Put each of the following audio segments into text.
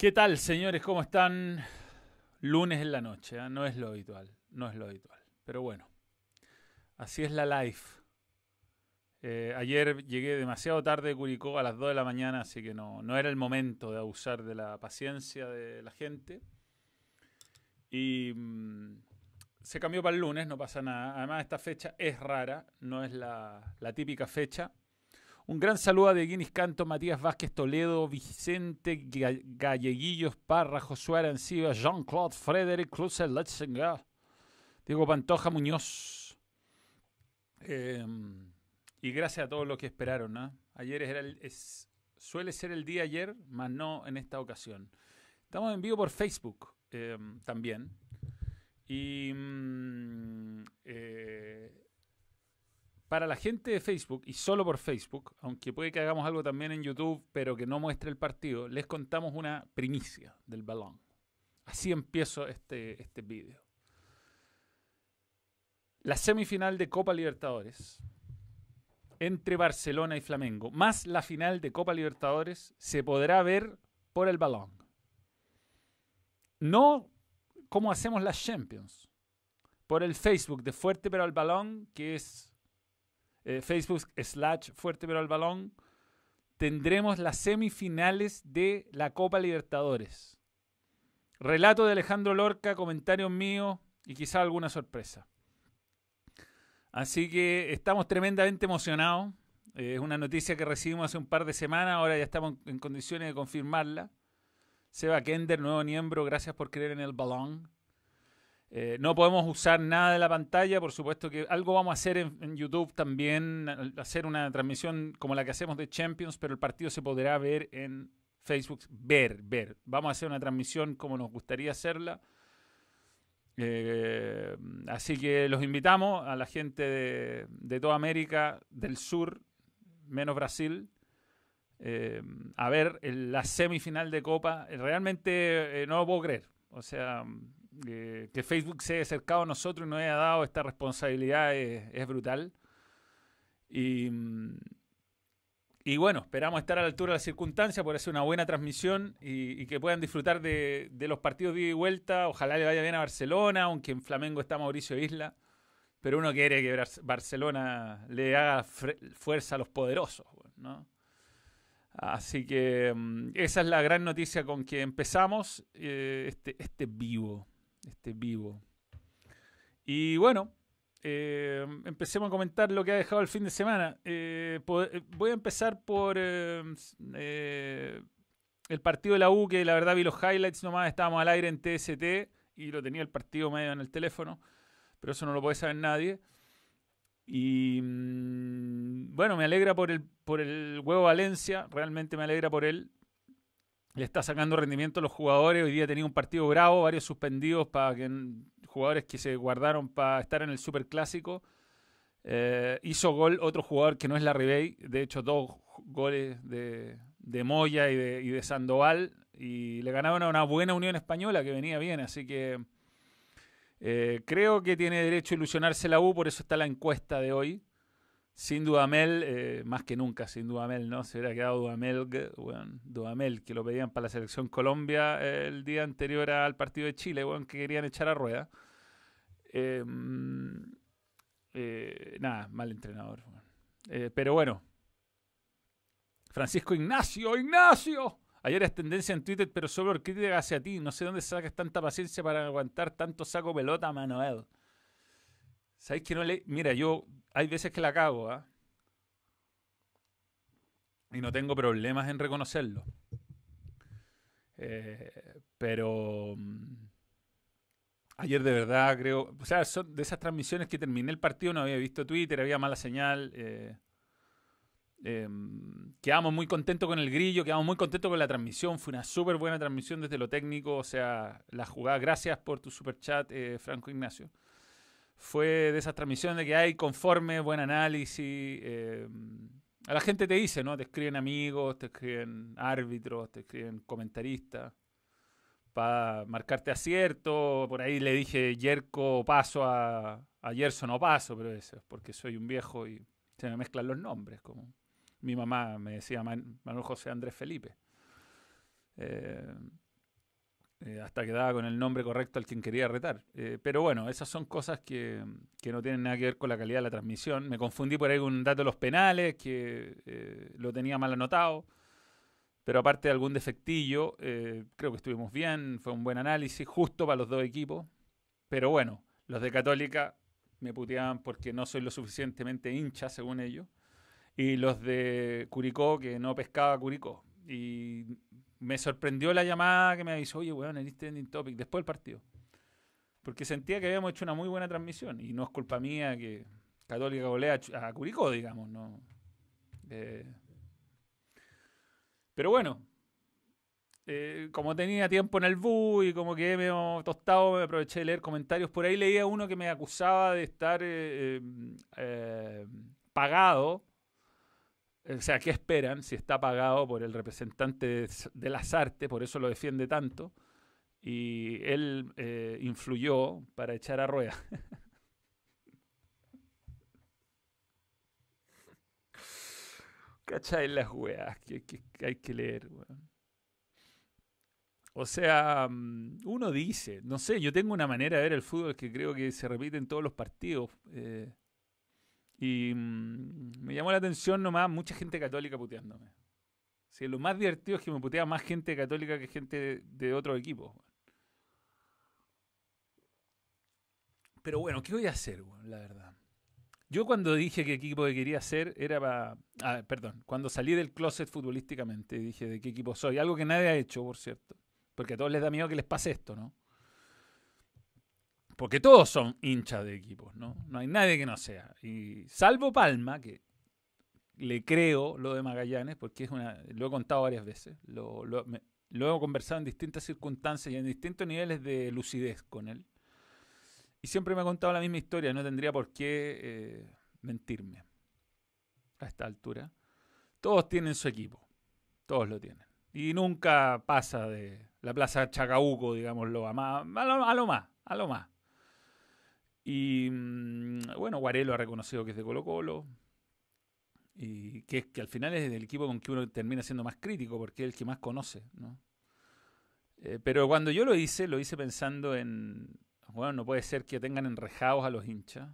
¿Qué tal, señores? ¿Cómo están? Lunes en la noche, ¿eh? no es lo habitual, no es lo habitual. Pero bueno, así es la life. Eh, ayer llegué demasiado tarde de Curicó a las 2 de la mañana, así que no, no era el momento de abusar de la paciencia de la gente. Y mm, se cambió para el lunes, no pasa nada. Además, esta fecha es rara, no es la, la típica fecha. Un gran saludo a De Canto, Matías Vázquez Toledo, Vicente Galleguillos Parra, Josué Arancibia, Jean-Claude Frederick Cruz Letzinger, Diego Pantoja Muñoz. Em, y gracias a todos los que esperaron. ¿no? Ayer es, suele ser el día ayer, más no en esta ocasión. Estamos en vivo por Facebook em, también. Y mm, eh, para la gente de Facebook y solo por Facebook, aunque puede que hagamos algo también en YouTube, pero que no muestre el partido, les contamos una primicia del balón. Así empiezo este, este vídeo. La semifinal de Copa Libertadores entre Barcelona y Flamengo, más la final de Copa Libertadores, se podrá ver por el balón. No como hacemos las Champions, por el Facebook de Fuerte pero al balón, que es eh, Facebook slash Fuerte pero al balón, tendremos las semifinales de la Copa Libertadores. Relato de Alejandro Lorca, comentarios míos y quizá alguna sorpresa. Así que estamos tremendamente emocionados. Eh, es una noticia que recibimos hace un par de semanas, ahora ya estamos en condiciones de confirmarla. Seba Kender, nuevo miembro, gracias por creer en el balón. Eh, no podemos usar nada de la pantalla, por supuesto que algo vamos a hacer en, YouTube también, hacer una transmisión como la que hacemos de Champions, pero el partido se podrá ver en Facebook, ver, ver. Vamos a hacer una transmisión como nos gustaría hacerla. Eh, así que los invitamos a la gente de, toda América del Sur, menos Brasil, eh, a ver la semifinal de Copa. Realmente no lo puedo creer. O sea, que Facebook se haya acercado a nosotros y nos haya dado esta responsabilidad es, brutal. Y, bueno, esperamos estar a la altura de las circunstancias, por hacer una buena transmisión y, que puedan disfrutar de, los partidos de y vuelta. Ojalá le vaya bien a Barcelona, aunque en Flamengo está Mauricio Isla. Pero uno quiere que Barcelona le haga fuerza a los poderosos, ¿no? Así que mm, esa es la gran noticia con que empezamos eh, este, este vivo este vivo. Y bueno, eh, empecemos a comentar lo que ha dejado el fin de semana. Eh, eh, voy a empezar por el partido de la U, que la verdad vi los highlights nomás, estábamos al aire en TST y lo tenía el partido medio en el teléfono, pero eso no lo puede saber nadie. Y mm, bueno, me alegra por el, por el huevo Valencia, realmente me alegra por él le está sacando rendimiento a los jugadores. Hoy día tenía un partido bravo, varios suspendidos para que jugadores que se guardaron para estar en el Super Clásico. Eh, hizo gol otro jugador que no es la Ribey, de hecho dos goles de, Moya y de, Sandoval y le ganaron a una buena Unión Española que venía bien, así que eh, creo que tiene derecho a ilusionarse la U, por eso está la encuesta de hoy. Sin Dudamel, eh, más que nunca, sin Dudamel, ¿no? Se hubiera quedado Dudamel, bueno, Dudamel, que lo pedían para la selección Colombia el día anterior al partido de Chile, bueno, que querían echar a rueda. Em, eh, nada, mal entrenador. Eh, pero bueno. Francisco Ignacio, Ignacio. Ayer es tendencia en Twitter, pero solo crítica hacia ti. No sé dónde sacas tanta paciencia para aguantar tanto saco pelota, Manuel. ¿Sabéis que no le.? Mira, yo hay veces que la cago, ¿ah? Y no tengo problemas en reconocerlo. Eh, pero. Mm, ayer de verdad creo. O sea, son de esas transmisiones que terminé el partido, no había visto Twitter, había mala señal. Eh, em, quedamos muy contentos con el grillo, quedamos muy contentos con la transmisión. Fue una súper buena transmisión desde lo técnico. O sea, la jugada. Gracias por tu super chat, eh, Franco Ignacio fue de esas transmisiones de que hay conforme, buen análisis. Eh, a la gente te dice, ¿no? Te escriben amigos, te escriben árbitros, te escriben comentaristas para marcarte acierto. Por ahí le dije Yerko paso a, a Gerson o paso, pero eso es porque soy un viejo y se me mezclan los nombres. Como mi mamá me decía Manuel José Andrés Felipe. Eh, eh, hasta quedaba con el nombre correcto al quien quería retar. Eh, pero bueno, esas son cosas que, no tienen nada que ver con la calidad de la transmisión. Me confundí por ahí con un dato de los penales, que eh, lo tenía mal anotado. Pero aparte de algún defectillo, creo que estuvimos bien, fue un buen análisis, justo para los dos equipos. Pero bueno, los de Católica me puteaban porque no soy lo suficientemente hincha, según ellos. Y los de Curicó, que no pescaba Curicó. Y me sorprendió la llamada que me avisó, oye, weón, eres trending topic, después del partido. Porque sentía que habíamos hecho una muy buena transmisión. Y no es culpa mía que Católica golea a Curicó, digamos, ¿no? Eh, pero bueno, eh, como tenía tiempo en el bus y como que me he tostado, me aproveché de leer comentarios. Por ahí leía uno que me acusaba de estar eh, pagado o sea, ¿qué esperan si está pagado por el representante de, las artes? Por eso lo defiende tanto. Y él eh, influyó para echar a rueda. ¿Cachai las weas que, hay que leer? O sea, mm, uno dice, no sé, yo tengo una manera de ver el fútbol que creo que se repite en todos los partidos. Eh, y mm, me llamó la atención nomás mucha gente católica puteándome. Sí, lo más divertido es que me putea más gente católica que gente de, otro equipo. Pero bueno, ¿qué voy a hacer, la verdad? Yo cuando dije qué equipo que quería ser era para... Ah, perdón, cuando salí del closet futbolísticamente dije de qué equipo soy. Algo que nadie ha hecho, por cierto. Porque a todos les da miedo que les pase esto, ¿no? Porque todos son hinchas de equipos, ¿no? No hay nadie que no sea. Y salvo Palma, que le creo lo de Magallanes, porque es una, lo he contado varias veces, lo, lo, he conversado en distintas circunstancias y en distintos niveles de lucidez con él. Y siempre me ha contado la misma historia, no tendría por qué eh, mentirme a esta altura. Todos tienen su equipo, todos lo tienen. Y nunca pasa de la Plaza Chacabuco, digámoslo, a, lo más, a lo más. Y mm, bueno, Guarelo ha reconocido que es de Colo Colo. Y que, es, que al final es el equipo con que uno termina siendo más crítico, porque es el que más conoce. ¿no? Eh, pero cuando yo lo hice, lo hice pensando en, bueno, no puede ser que tengan enrejados a los hinchas,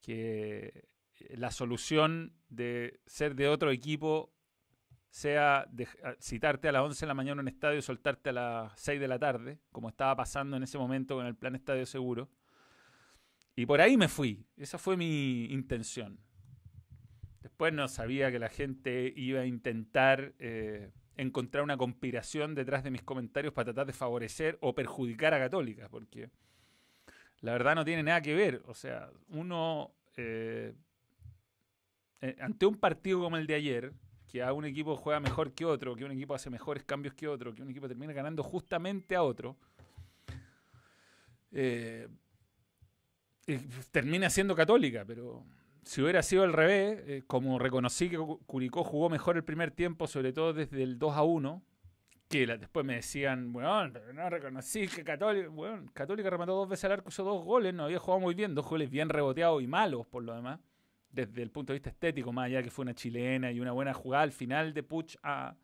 que la solución de ser de otro equipo sea citarte a las 11 de la mañana en un estadio y soltarte a las 6 de la tarde, como estaba pasando en ese momento con el plan Estadio Seguro. Y por ahí me fui. Esa fue mi intención. Después no sabía que la gente iba a intentar eh, encontrar una conspiración detrás de mis comentarios para tratar de favorecer o perjudicar a Católica, porque la verdad no tiene nada que ver. O sea, uno, eh, eh, ante un partido como el de ayer, que a un equipo juega mejor que otro, que un equipo hace mejores cambios que otro, que un equipo termina ganando justamente a otro, termina siendo católica, pero si hubiera sido al revés, eh, como reconocí que Curicó jugó mejor el primer tiempo, sobre todo desde el 2 a 1, que después me decían, bueno, no reconocí que Católica, bueno, Católica remató dos veces al arco, hizo dos goles, no había jugado muy bien, dos goles bien reboteados y malos por lo demás, desde el punto de vista estético, más allá que fue una chilena y una buena jugada al final de Puch a,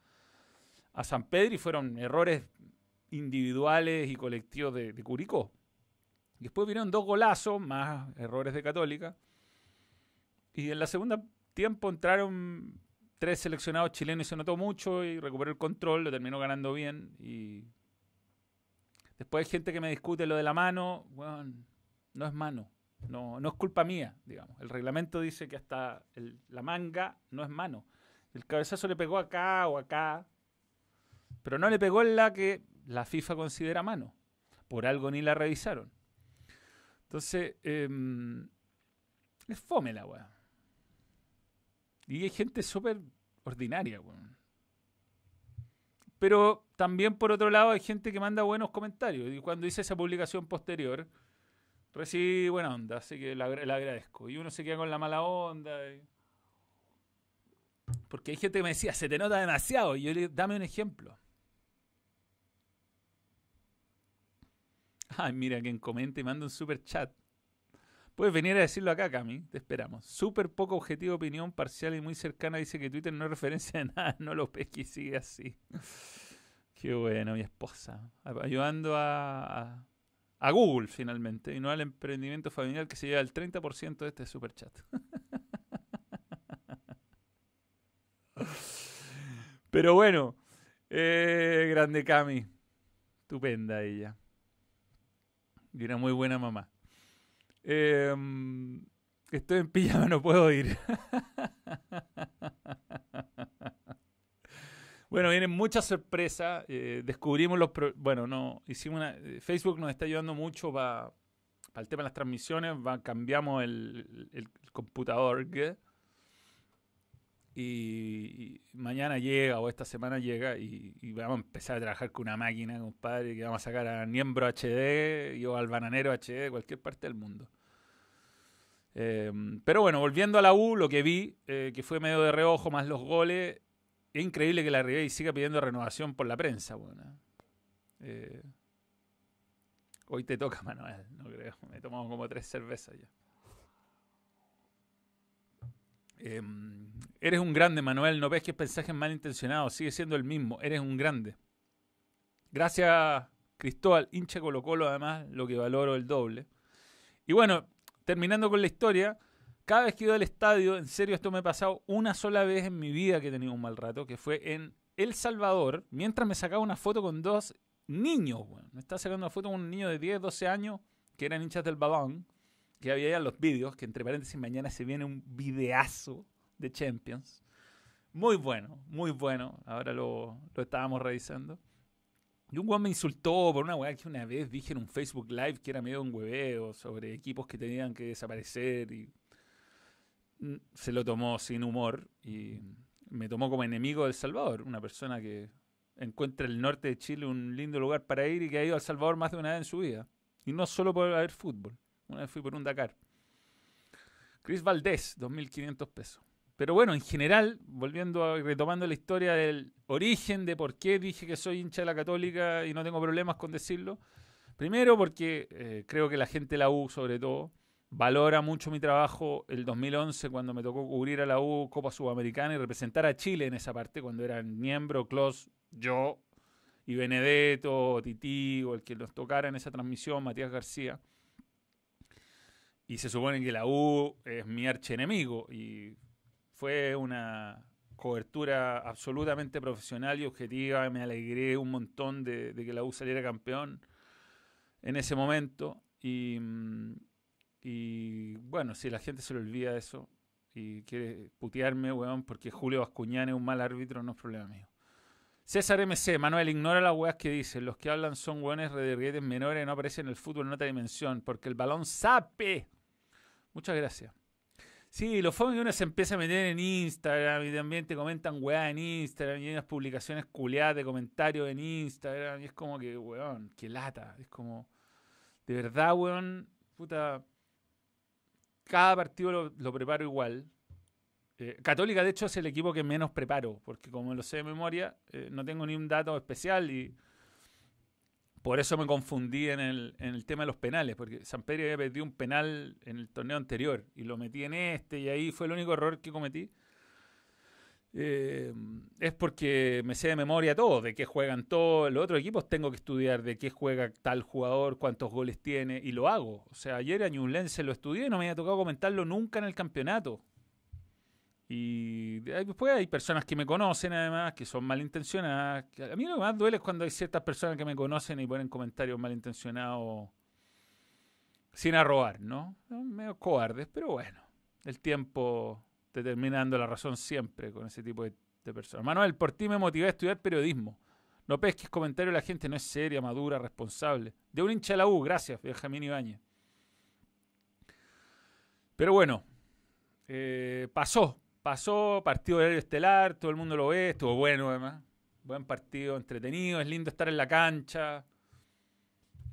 a San Pedro y fueron errores individuales y colectivos de Curicó. Después vinieron dos golazos, más errores de Católica. Y en la segunda tiempo entraron tres seleccionados chilenos y se notó mucho y recuperó el control, lo terminó ganando bien. Y después hay gente que me discute lo de la mano. Bueno, no es mano. No, no es culpa mía, digamos. El reglamento dice que hasta la manga no es mano. El cabezazo le pegó acá o acá, pero no le pegó en la que la FIFA considera mano. Por algo ni la revisaron. Entonces, em, es fome la weá. Y hay gente súper ordinaria, weón. Pero también por otro lado hay gente que manda buenos comentarios. Y cuando hice esa publicación posterior, recibí buena onda, así que la, agradezco. Y uno se queda con la mala onda. Porque hay gente que me decía, se te nota demasiado. Y yo le dame un ejemplo. Ay, mira, quien comenta y manda un super chat. Puedes venir a decirlo acá, Cami. Te esperamos. Súper poco objetivo, opinión parcial y muy cercana. Dice que Twitter no es referencia de nada. No lo pesques y sigue así. Qué bueno, mi esposa. Ayudando a, a, Google finalmente y no al emprendimiento familiar que se lleva el 30% de este superchat. Pero bueno, eh, grande Cami. Estupenda ella. Y una muy buena mamá. Em, estoy en pijama, no puedo ir. bueno, vienen muchas sorpresas. Eh, descubrimos los. bueno, no. Hicimos una. Eh, Facebook nos está ayudando mucho para el tema de las transmisiones. Va, cambiamos el, el, el computador. Y, mañana llega o esta semana llega y, vamos a empezar a trabajar con una máquina, compadre, que vamos a sacar a Niembro HD y o al Bananero HD de cualquier parte del mundo. Em, pero bueno, volviendo a la U, lo que vi, eh, que fue medio de reojo más los goles, es increíble que la Ribey siga pidiendo renovación por la prensa. Bueno, eh, hoy te toca, Manuel, no creo. Me he tomado como tres cervezas ya. Em, eres un grande, Manuel. No ves que mensajes malintencionados. Sigue siendo el mismo. Eres un grande. Gracias, Cristóbal. Hincha Colo Colo, además, lo que valoro el doble. Y bueno, terminando con la historia. Cada vez que iba al estadio, en serio, esto me ha pasado una sola vez en mi vida que he tenido un mal rato, que fue en El Salvador, mientras me sacaba una foto con dos niños. Me estaba sacando una foto con un niño de 10, 12 años, que eran hinchas del balón que había ya los vídeos, que entre paréntesis mañana se viene un videazo de Champions. Muy bueno, muy bueno. Ahora lo, lo estábamos revisando. Y un weón me insultó por una weá que una vez dije en un Facebook Live que era medio un hueveo sobre equipos que tenían que desaparecer y se lo tomó sin humor y me tomó como enemigo del Salvador, una persona que encuentra el norte de Chile un lindo lugar para ir y que ha ido al Salvador más de una vez en su vida. Y no solo por haber fútbol. Una vez fui por un Dakar. Chris Valdés, 2.500 pesos. Pero bueno, en general, volviendo a, retomando la historia del origen de por qué dije que soy hincha de la católica y no tengo problemas con decirlo. Primero porque eh, creo que la gente de la U, sobre todo, valora mucho mi trabajo el 2011 cuando me tocó cubrir a la U Copa Sudamericana y representar a Chile en esa parte, cuando eran miembro, Clos, yo y Benedetto, Tití o el que nos tocara en esa transmisión, Matías García. Y se supone que la U es mi archienemigo. Y fue una cobertura absolutamente profesional y objetiva. Me alegré un montón de, que la U saliera campeón en ese momento. Y, y, bueno, si la gente se le olvida eso y quiere putearme, weón, porque Julio Bascuñán es un mal árbitro, no es problema mío. César MC, Manuel, ignora las weas que dicen. Los que hablan son weones redirguetes menores, no aparecen en el fútbol en otra dimensión, porque el balón sape. Muchas gracias. Sí, los fome que uno se empieza a meter en Instagram y también te comentan weá en Instagram y hay unas publicaciones culiadas de comentarios en Instagram y es como que, weón, qué lata. Es como, de verdad, weón, puta, cada partido lo, preparo igual. Eh, Católica, de hecho, es el equipo que menos preparo, porque como lo sé de memoria, eh, no tengo ni un dato especial y por eso me confundí en el, en el tema de los penales, porque San Pedro había perdido un penal en el torneo anterior y lo metí en este y ahí fue el único error que cometí. Eh, es porque me sé de memoria todo, de qué juegan todos los otros equipos, tengo que estudiar de qué juega tal jugador, cuántos goles tiene, y lo hago. O sea, ayer a Ñublense lo estudié y no me había tocado comentarlo nunca en el campeonato. Y después hay personas que me conocen además, que son malintencionadas. a mí lo que más duele es cuando hay ciertas personas que me conocen y ponen comentarios malintencionados sin arrobar, ¿no? Medio cobardes, pero bueno, el tiempo determinando la razón siempre con ese tipo de, personas. Manuel, por ti me motivé a estudiar periodismo. No pesques comentarios la gente, no es seria, madura, responsable. De un hincha de la U, gracias, Benjamín Ibáñez. Pero bueno, eh, pasó, Pasó, partido de estelar, todo el mundo lo ve, estuvo bueno además. Buen partido, entretenido, es lindo estar en la cancha.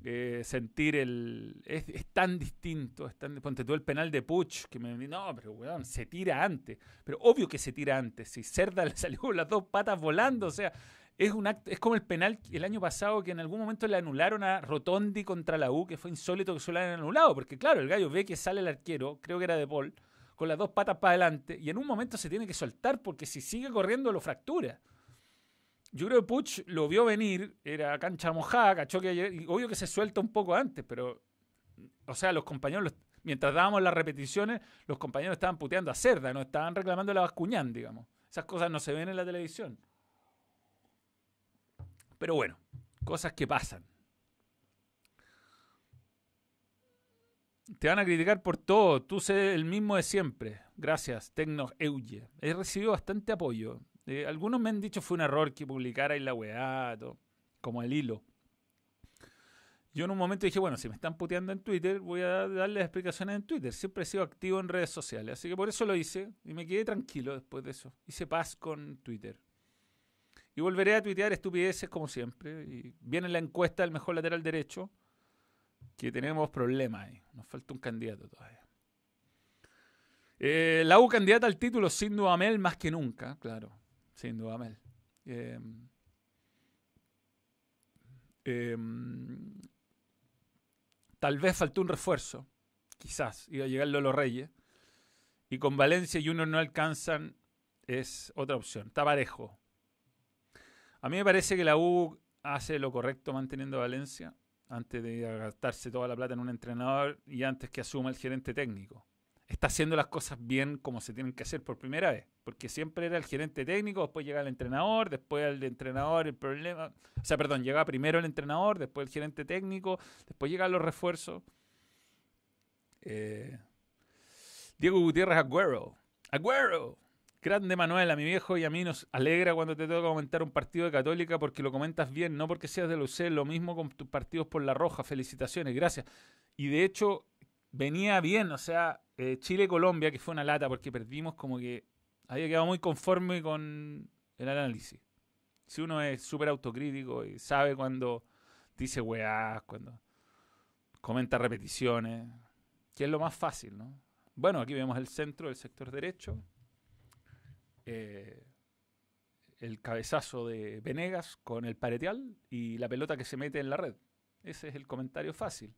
Eh, sentir el. Es, tan distinto. Es tan, ponte tú el penal de Puch, que me. No, pero weón, se tira antes. Pero obvio que se tira antes. Si Cerda le salió con las dos patas volando, o sea, es, un es como el penal el año pasado que en algún momento le anularon a Rotondi contra la U, que fue insólito que se lo hayan anulado, porque claro, el gallo ve que sale el arquero, creo que era de Paul con las dos patas para adelante y en un momento se tiene que soltar porque si sigue corriendo lo fractura. yo creo que Puch lo vio venir, era cancha mojada, cachó que ayer, y obvio que se suelta un poco antes, pero, o sea, los compañeros, mientras dábamos las repeticiones, los compañeros estaban puteando a Cerda, no estaban reclamando la Bascuñán, digamos. Esas cosas no se ven en la televisión. Pero bueno, cosas que pasan. Te van a criticar por todo. Tú sé el mismo de siempre. Gracias, Tecno Euge. He recibido bastante apoyo. Eh, algunos me han dicho fue un error que publicara en la weá, como el hilo. Yo en un momento dije, bueno, si me están puteando en Twitter, voy a darles explicaciones en Twitter. Siempre he sido activo en redes sociales, así que por eso lo hice y me quedé tranquilo después de eso. Hice paz con Twitter. Y volveré a tuitear estupideces como siempre. Y viene la encuesta del mejor lateral derecho, que tenemos problemas ahí. Nos falta un candidato todavía. Eh, la U candidata al título sin Dudamel más que nunca, claro, sin Dudamel. Em, tal vez faltó un refuerzo, quizás, iba a llegar Lolo Reyes. Y con Valencia y uno no alcanzan, es otra opción. Está parejo. A mí me parece que la U hace lo correcto manteniendo a Valencia antes de gastarse toda la plata en un entrenador y antes que asuma el gerente técnico. Está haciendo las cosas bien como se tienen que hacer por primera vez, porque siempre era el gerente técnico, después llega el entrenador, después el entrenador, el problema, o sea, perdón, llega primero el entrenador, después el gerente técnico, después llegan los refuerzos. Eh, Diego Gutiérrez Agüero. Agüero. Grande Manuel, a mi viejo y a mí nos alegra cuando te toca comentar un partido de Católica porque lo comentas bien, no porque seas de Lucé, lo mismo con tus partidos por la Roja, felicitaciones, gracias. Y de hecho, venía bien, o sea, eh, Chile-Colombia, que fue una lata porque perdimos como que había quedado muy conforme con el análisis. Si uno es súper autocrítico y sabe cuando dice weá, cuando comenta repeticiones, que es lo más fácil, ¿no? Bueno, aquí vemos el centro del sector derecho eh, el cabezazo de Venegas con el pareteal y la pelota que se mete en la red. Ese es el comentario fácil.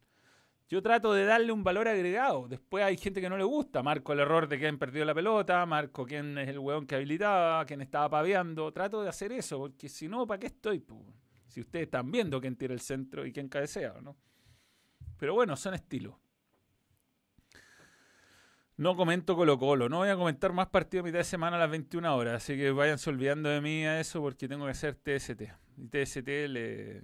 Yo trato de darle un valor agregado. Después hay gente que no le gusta. Marco el error de que han perdido la pelota. Marco quién es el hueón que habilitaba, quién estaba paveando. Trato de hacer eso, porque si no, ¿para qué estoy? Si ustedes están viendo quién tira el centro y quién cabecea, ¿no? Pero bueno, son estilos. No comento Colo Colo, no voy a comentar más partidos a mitad de semana a las 21 horas, así que váyanse olvidando de mí a eso porque tengo que hacer TST. Y TST le...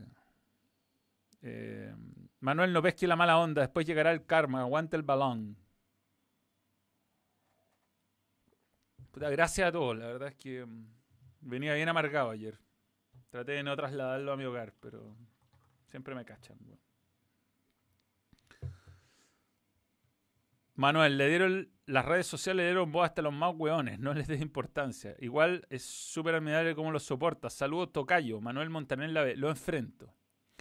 Eh, Manuel no pesque la mala onda, después llegará el karma, aguante el balón. gracias a todos, la verdad es que mm, venía bien amargado ayer. Traté de no trasladarlo a mi hogar, pero siempre me cachan. Manuel, le dieron las redes sociales, le dieron voz hasta los más hueones, no les des importancia. Igual es súper admirable cómo lo soporta. Saludos, Tocayo. Manuel Montaner lo enfrento.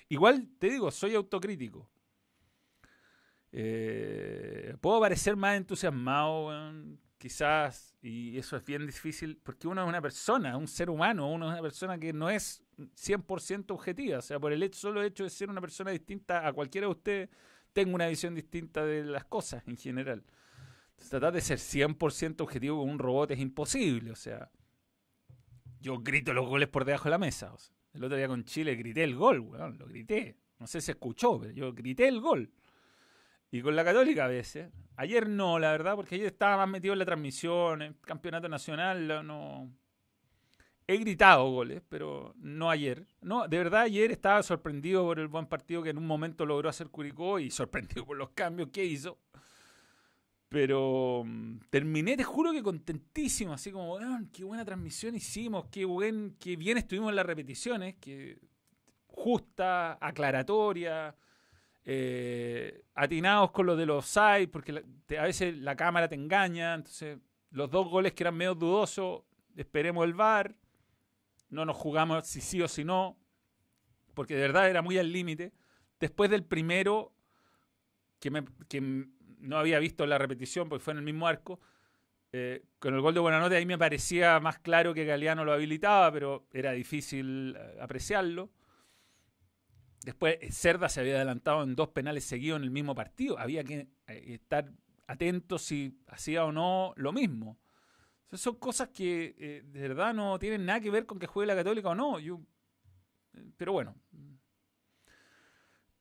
Igual te digo, soy autocrítico. Eh, puedo parecer más entusiasmado, quizás, y eso es bien difícil, porque uno es una persona, un ser humano, uno es una persona que no es 100% objetiva. O sea, por el hecho, solo hecho de ser una persona distinta a cualquiera de ustedes tengo una visión distinta de las cosas en general. tratar de ser 100% objetivo con un robot es imposible. O sea, yo grito los goles por debajo de la mesa. el otro día con Chile grité el gol, weón, lo grité. No sé si escuchó, pero yo grité el gol. Y con la Católica a veces. Ayer no, la verdad, porque ayer estaba más metido en la transmisión, en el campeonato nacional, no, He gritado goles, pero no ayer. No, de verdad ayer estaba sorprendido por el buen partido que en un momento logró hacer Curicó y sorprendido por los cambios que hizo. Pero mm, terminé, te juro que contentísimo, así como, qué buena transmisión hicimos, qué, buen, qué bien estuvimos en las repeticiones, que justa, aclaratoria, eh, atinados con lo de los sides, porque a veces la cámara te engaña, entonces los dos goles que eran medio dudosos, esperemos el VAR no nos jugamos si sí o si no, porque de verdad era muy al límite. Después del primero, que, me, no había visto la repetición porque fue en el mismo arco, eh, con el gol de Buenanote ahí me parecía más claro que Galeano lo habilitaba, pero era difícil eh, apreciarlo. Después eh, Cerda se había adelantado en dos penales seguidos en el mismo partido. Había que estar atento si hacía o no lo mismo. Son cosas que eh, de verdad no tienen nada que ver con que juegue la Católica o no. Yo, pero bueno,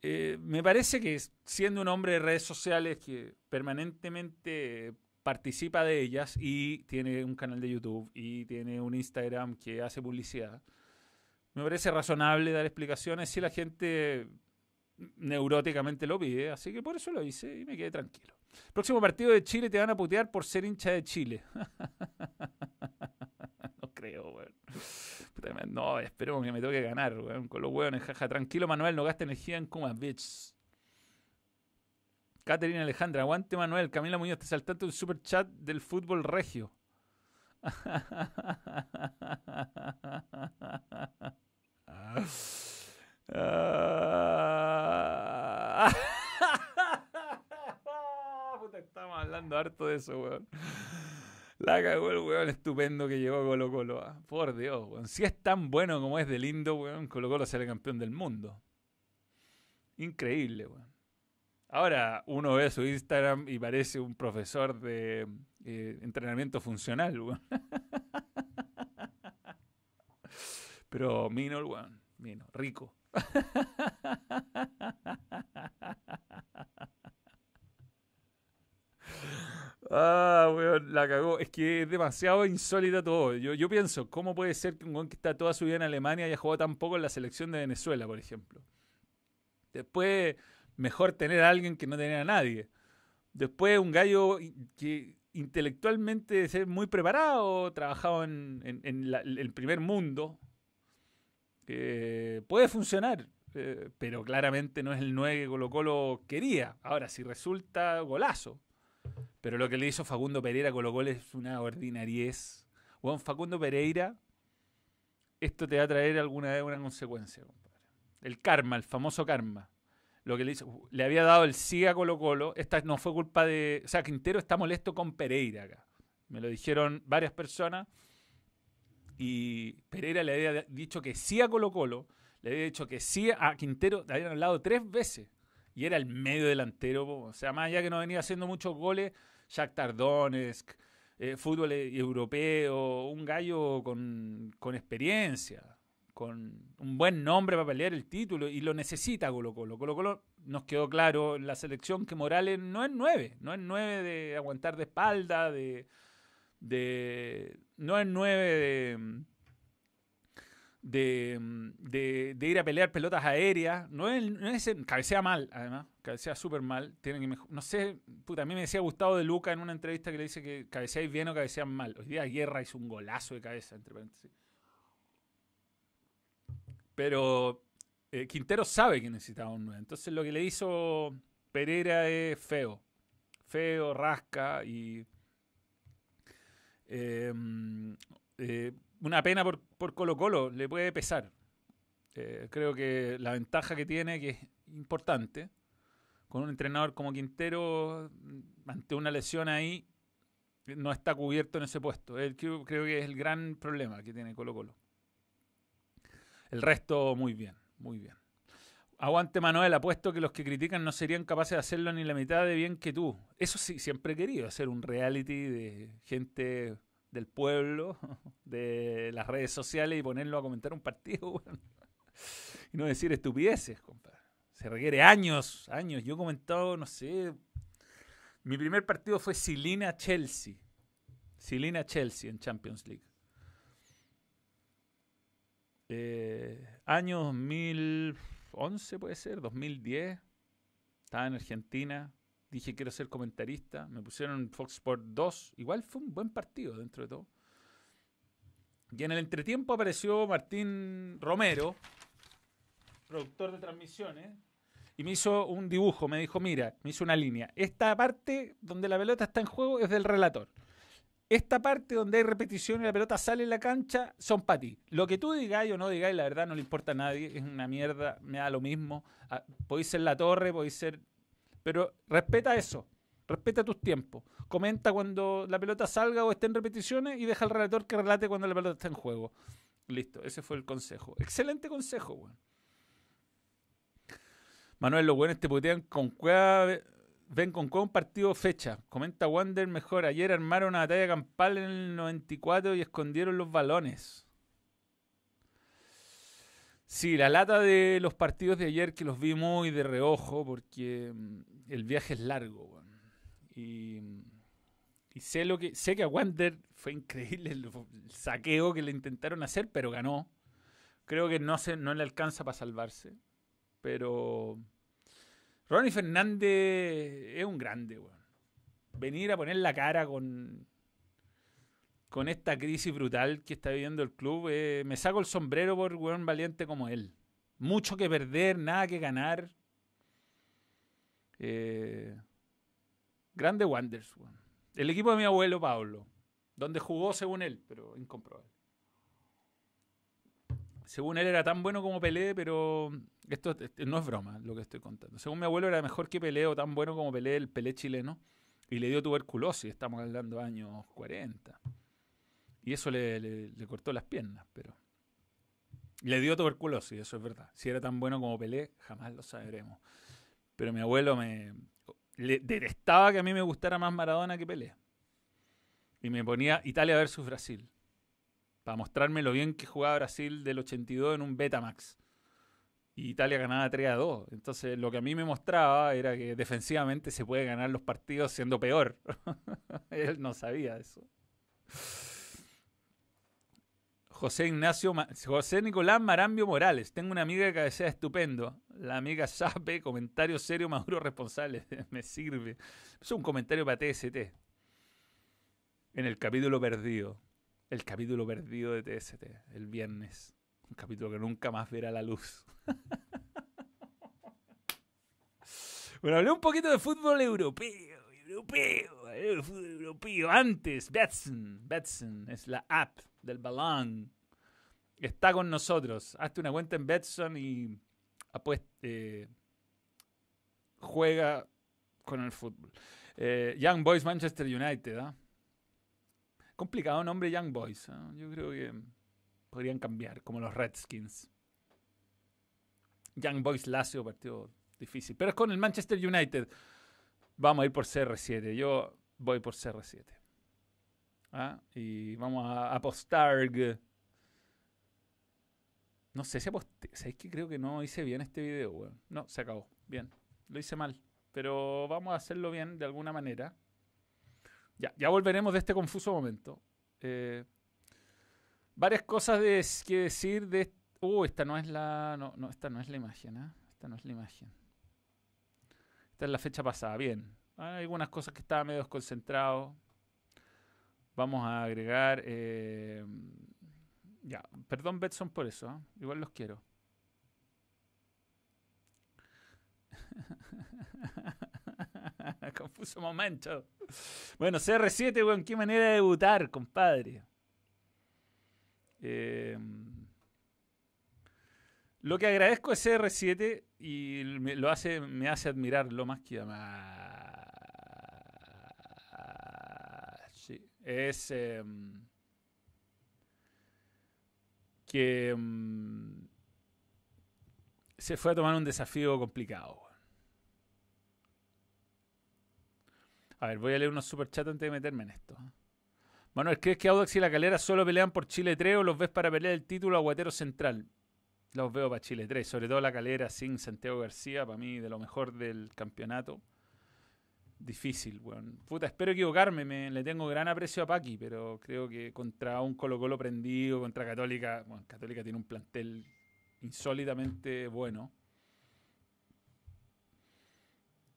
eh, me parece que siendo un hombre de redes sociales que permanentemente participa de ellas y tiene un canal de YouTube y tiene un Instagram que hace publicidad, me parece razonable dar explicaciones si la gente neuróticamente lo pide, así que por eso lo hice y me quedé tranquilo. Próximo partido de Chile te van a putear por ser hincha de Chile. no creo, weón. No, espero que me toque ganar, weón. Con los hueones, jaja. Tranquilo, Manuel, no gaste energía en Kuma, bitch. Caterina Alejandra, aguante Manuel. Camila Muñoz, te saltaste un super chat del fútbol regio. Puta, estamos hablando harto de eso, weón. La cagó el weón estupendo que llegó Colo Colo. Ah. Por Dios, weón. Si es tan bueno como es de lindo, weón, Colo Colo será campeón del mundo. Increíble, weón. Ahora uno ve su Instagram y parece un profesor de eh, entrenamiento funcional, weón. Pero Mino, weón. Mino, rico. Ah, weón, la cagó. Es que es demasiado insólito todo. Yo, yo pienso, ¿cómo puede ser que un weón que está toda su vida en Alemania haya jugado tan poco en la selección de Venezuela, por ejemplo? Después, mejor tener a alguien que no tener a nadie. Después, un gallo que intelectualmente ser muy preparado, trabajado en, el primer mundo, puede funcionar. Eh, pero claramente no es el 9 que Colo Colo quería. Ahora, si resulta golazo, pero lo que le hizo Facundo Pereira con Colo es una ordinariez. Juan Facundo Pereira, esto te va a traer alguna vez una consecuencia, compadre. El karma, el famoso karma. Lo que le hizo, le había dado el sí a Colo Colo. Esta no fue culpa de. O sea, Quintero está molesto con Pereira acá. Me lo dijeron varias personas. Y Pereira le había dicho que sí a Colo Colo. Le había dicho que sí a Quintero. Le habían hablado tres veces y era el medio delantero. O sea, más allá que no venía haciendo muchos goles, Jack Tardones, eh, fútbol e-, europeo, un gallo con, experiencia, con un buen nombre para pelear el título y lo necesita Colo Colo. Colo Colo nos quedó claro en la selección que Morales no es nueve, no es nueve de aguantar de espalda, de, de no es nueve de de, ir a pelear pelotas aéreas. No es, no es cabecea mal, además. Cabecea súper mal. Tienen no sé, puta, a mí me decía Gustavo de Luca en una entrevista que le dice que cabeceáis bien o cabecean mal. Hoy día Guerra hizo un golazo de cabeza, entre paréntesis. Pero eh, Quintero sabe que necesitaba un 9. Entonces lo que le hizo Pereira es feo. Feo, rasca y... Eh, eh, una pena por, por, Colo Colo, le puede pesar. Eh, creo que la ventaja que tiene, que es importante, con un entrenador como Quintero, mm, ante una lesión ahí, no está cubierto en ese puesto. Él, creo, que es el gran problema que tiene Colo Colo. El resto, muy bien, muy bien. Aguante Manuel, apuesto que los que critican no serían capaces de hacerlo ni la mitad de bien que tú. Eso sí, siempre he querido, hacer un reality de gente del pueblo, de las redes sociales y ponerlo a comentar un partido, Y no decir estupideces, compadre. Se requiere años, años. Yo he comentado, no sé. Mi primer partido fue Silina-Chelsea. Silina-Chelsea en Champions League. Eh, año 2011 puede ser, 2010. Estaba en Argentina. Dije quiero ser comentarista. Me pusieron Fox Sport 2. Igual fue un buen partido dentro de todo. Y en el entretiempo apareció Martín Romero, productor de transmisiones, y me hizo un dibujo. Me dijo, mira, me hizo una línea. Esta parte donde la pelota está en juego es del relator. Esta parte donde hay repetición y la pelota sale en la cancha son para ti. Lo que tú digáis o no digáis, la verdad no le importa a nadie. Es una mierda, me da lo mismo. Ah, podéis ser la torre, podéis ser pero respeta eso. Respeta tus tiempos. Comenta cuando la pelota salga o esté en repeticiones y deja al relator que relate cuando la pelota está en juego. Listo, ese fue el consejo. Excelente consejo, weón. Manuel, los buenos te putean con cueva ven con un partido fecha. Comenta Wander mejor. Ayer armaron una batalla campal en el 94 y escondieron los balones. Sí, la lata de los partidos de ayer que los vi muy de reojo porque mm, el viaje es largo. Y, y, sé, lo que, sé que a Wander fue increíble el, saqueo que le intentaron hacer, pero ganó. Creo que no, se, no le alcanza para salvarse. Pero Ronnie Fernández es un grande, weón. Venir a poner la cara con, con esta crisis brutal que está viviendo el club, eh, me saco el sombrero por weón valiente como él. Mucho que perder, nada que ganar. Eh, grande Wonders, weón. El equipo de mi abuelo Pablo, donde jugó según él, pero incomprobable. Según él era tan bueno como Pelé, pero esto no es broma lo que estoy contando. Según mi abuelo era mejor que Pelé o tan bueno como Pelé, el Pelé chileno, y le dio tuberculosis, estamos hablando de años 40. Y eso le, cortó las piernas, pero... Le dio tuberculosis, eso es verdad. Si era tan bueno como Pelé, jamás lo sabremos. Pero mi abuelo me... detestaba que a mí me gustara más Maradona que Pelé. Y me ponía Italia versus Brasil para mostrarme lo bien que jugaba Brasil del 82 en un Betamax. Y Italia ganaba 3 a 2. Entonces, lo que a mí me mostraba era que defensivamente se puede ganar los partidos siendo peor. Él no sabía eso. José Ignacio, José Nicolás Marambio Morales. Tengo una amiga que cabecea estupendo. La amiga Sape, comentario serio, maduro, responsable. Me sirve. Es un comentario para TST. En el capítulo perdido el capítulo perdido de TST, el viernes. Un capítulo que nunca más verá la luz. bueno, hablé un poquito de fútbol europeo, europeo, eh, fútbol europeo. Antes, Betson, Betson es la app del balón. Está con nosotros. Hazte una cuenta en Betson y eh, juega con el fútbol. Eh, Young Boys Manchester United, ¿ah? Complicado nombre Young Boys. Yo creo que podrían cambiar, como los Redskins. Young Boys Lazio, partido difícil. Pero es con el Manchester United. Vamos a ir por CR7. Yo voy por CR7. ¿Ah? Y vamos a apostar. No sé si aposté. ¿Sabéis que creo que no hice bien este video, No, se acabó. Bien. Lo hice mal. Pero vamos a hacerlo bien de alguna manera. Ya, ya volveremos de este confuso momento. Eh, varias cosas de, que decir de... Uh, esta no es la... No, no esta no es la imagen, ¿eh? Esta no es la imagen. Esta es la fecha pasada, bien. Hay algunas cosas que estaba medio desconcentrado. Vamos a agregar... Eh, ya, perdón Betson por eso, ¿eh? igual los quiero. Confuso momento. Bueno, CR7, weón, qué manera de debutar, compadre. Em, lo que agradezco es CR7 y me, lo hace, me hace admirar lo más que Sí, es em, que em, se fue a tomar un desafío complicado. A ver, voy a leer unos superchats antes de meterme en esto. Manuel, ¿crees que Audax y la Calera solo pelean por Chile 3 o los ves para pelear el título Aguatero Central? Los veo para Chile 3, sobre todo la Calera sin Santiago García, para mí de lo mejor del campeonato. Difícil, weón. Puta, espero equivocarme, me, le tengo gran aprecio a Paqui, pero creo que contra un Colo Colo prendido, contra Católica, bueno, Católica tiene un plantel insólitamente bueno.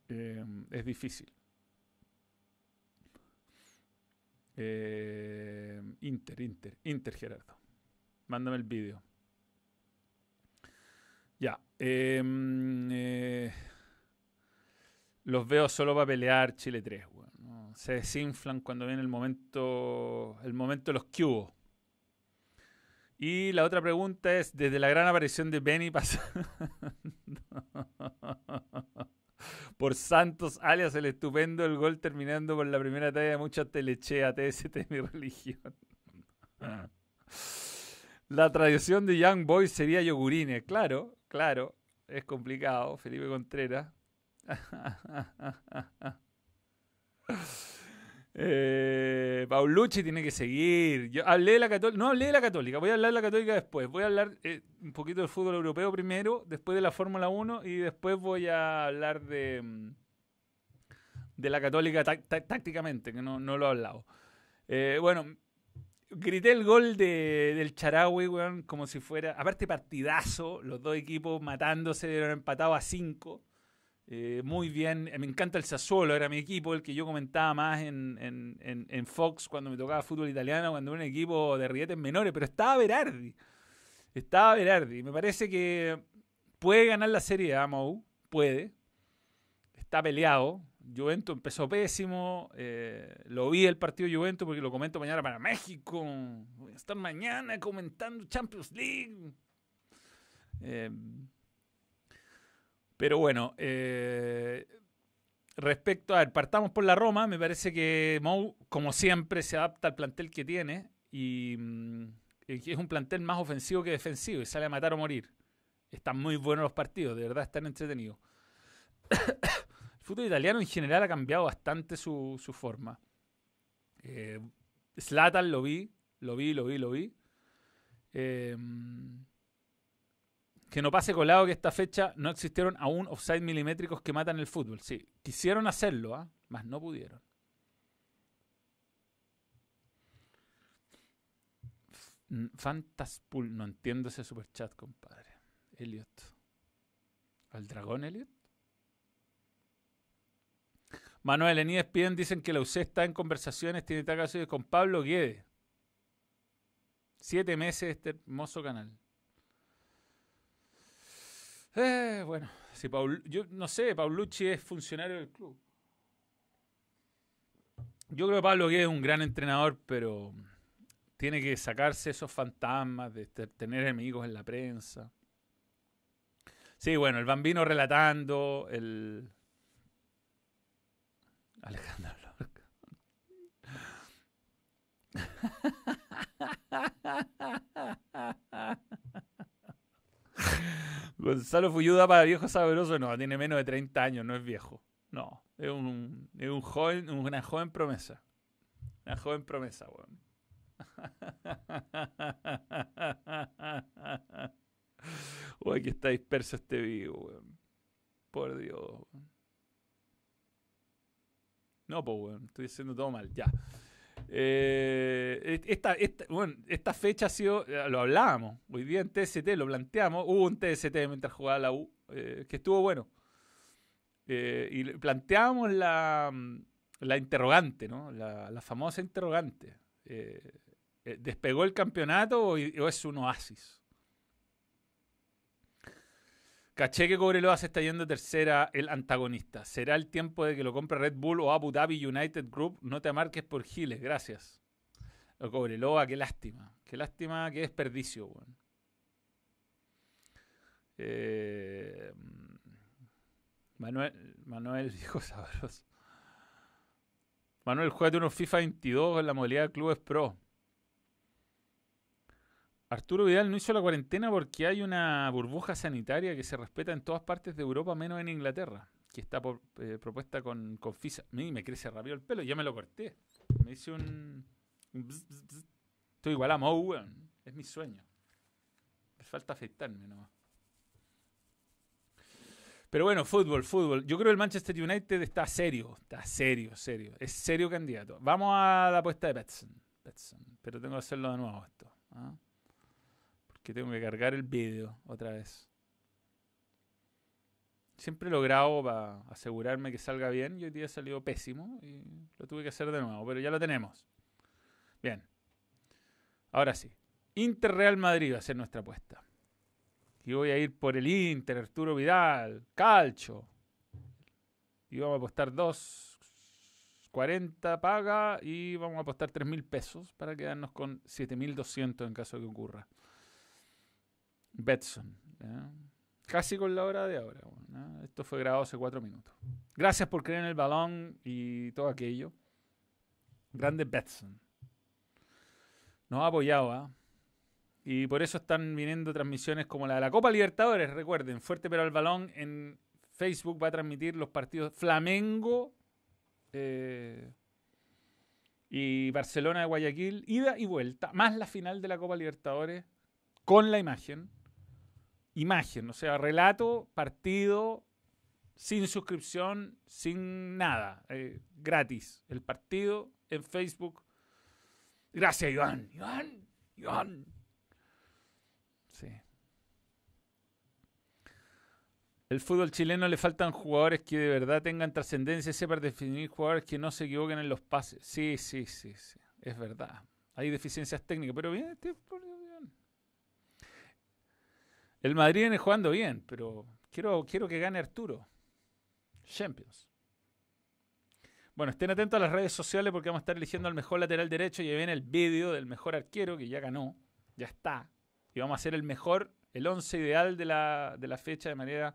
Eh, es difícil. Eh, Inter, Inter, Inter, Gerardo. Mándame el vídeo. Ya. Em, eh, los veo solo para pelear Chile 3. Se desinflan cuando viene el momento, el momento de los cubos. Y la otra pregunta es, desde la gran aparición de Benny pasa... por Santos, alias el estupendo, el gol terminando por la primera talla de mucha telechea, TST mi religión. La tradición de Young Boys sería Yogurine, claro, claro, es complicado, Felipe Contreras. Eh, Paulucci tiene que seguir. Yo hablé de la Católica. No hablé de la Católica. Voy a hablar de la Católica después. Voy a hablar eh, un poquito del fútbol europeo primero, después de la Fórmula 1 y después voy a hablar de, mm, de la Católica tácticamente, que no, lo he hablado. Eh, bueno, grité el gol de, del Charaui, weón, como si fuera. Aparte, partidazo. Los dos equipos matándose, eran empatados a 5. Eh, muy bien, me encanta el Sassuolo, era mi equipo, el que yo comentaba más en, en, Fox cuando me tocaba fútbol italiano, cuando era un equipo de rietes menores, pero estaba Berardi. Estaba Berardi. Me parece que puede ganar la Serie A, Mou, puede. Está peleado. Juventus empezó pésimo. Eh, lo vi el partido Juventus porque lo comento mañana para México. Voy a estar mañana comentando Champions League. Eh, pero bueno, eh, respecto a ver, partamos por la Roma, me parece que Mou, como siempre, se adapta al plantel que tiene y mm, es un plantel más ofensivo que defensivo y sale a matar o morir. Están muy buenos los partidos, de verdad están entretenidos. Fútbol italiano en general ha cambiado bastante su, forma. Eh, lo vi, lo vi, lo vi, lo vi. Eh, que no pase colado que esta fecha no existieron aún offside milimétricos que matan el fútbol. Sí, quisieron hacerlo, ¿ah? mas no pudieron. Fantaspool, no entiendo ese superchat, compadre. Elliot. ¿Al dragón, Elliot? Manuel, en ESPN dicen que la UC está en conversaciones, tiene tal con Pablo Guede. Siete meses este hermoso canal. Eh, bueno, si Paul, yo no sé, Paulucci es funcionario del club. Yo creo que Pablo que es un gran entrenador, pero tiene que sacarse esos fantasmas de tener enemigos en la prensa. Sí, bueno, el bambino relatando, el... Alejandro Lorca. Gonzalo Fuyuda para viejo sabroso, no, tiene menos de 30 años, no es viejo. No, es un, es un joven, una joven promesa. Una joven promesa, weón. Uy, que está disperso este video, weón. Por Dios. No, pues, weón, estoy haciendo todo mal, ya. Eh, esta, bueno, esta fecha ha sido, eh, lo hablábamos, hoy día en TST lo planteamos, hubo un TST mientras jugaba la U, eh, que estuvo bueno. y planteábamos la, la interrogante, ¿no? La, famosa interrogante. ¿Despegó el campeonato o, es un oasis? Caché que Cobreloa se está yendo tercera el antagonista. ¿Será el tiempo de que lo compre Red Bull o Abu Dhabi United Group? No te amarques por Giles, gracias. Cobreloa, qué lástima. Qué lástima, qué desperdicio, eh, Manuel, Manuel dijo sabroso. Manuel, juega unos FIFA 22 en la modalidad de clubes pro. Arturo Vidal no hizo la cuarentena porque hay una burbuja sanitaria que se respeta en todas partes de Europa, menos en Inglaterra, que está eh, propuesta con, con FISA. Mí me crece rápido el pelo, ya me lo corté. Me hice un. Estoy igual a Moe, Es mi sueño. Me falta afeitarme nomás. Pero bueno, fútbol, fútbol. Yo creo que el Manchester United está serio, está serio, serio. Es serio candidato. Vamos a la apuesta de Betson. Pero tengo que hacerlo de nuevo esto. ¿ah? Que tengo que cargar el vídeo otra vez. Siempre lo grabo para asegurarme que salga bien y hoy día ha salido pésimo y lo tuve que hacer de nuevo, pero ya lo tenemos. Bien. Ahora sí. Inter Real Madrid va a ser nuestra apuesta. Y voy a ir por el Inter, Arturo Vidal, Calcho. Y vamos a apostar 2.40 paga y vamos a apostar 3.000 pesos para quedarnos con 7.200 en caso de que ocurra. Betson. Casi con la hora de ahora. Esto fue grabado hace cuatro minutos. Gracias por creer en el balón y todo aquello. Grande Betson. Nos ha apoyado, ¿ah? Y por eso están viniendo transmisiones como la de la Copa Libertadores. Recuerden, fuerte pero al balón en Facebook va a transmitir los partidos Flamengo eh, y Barcelona de Guayaquil, ida y vuelta, más la final de la Copa Libertadores, con la imagen. Imagen, o sea, relato, partido, sin suscripción, sin nada, eh, gratis. El partido en Facebook. Gracias, Iván. Iván, Iván. Sí. El fútbol chileno le faltan jugadores que de verdad tengan trascendencia, sepan definir jugadores que no se equivoquen en los pases. Sí, sí, sí, sí. Es verdad. Hay deficiencias técnicas, pero bien, este. El Madrid viene jugando bien, pero quiero, quiero que gane Arturo. Champions. Bueno, estén atentos a las redes sociales porque vamos a estar eligiendo al mejor lateral derecho y ahí viene el vídeo del mejor arquero que ya ganó, ya está. Y vamos a hacer el mejor, el once ideal de la, de la fecha de manera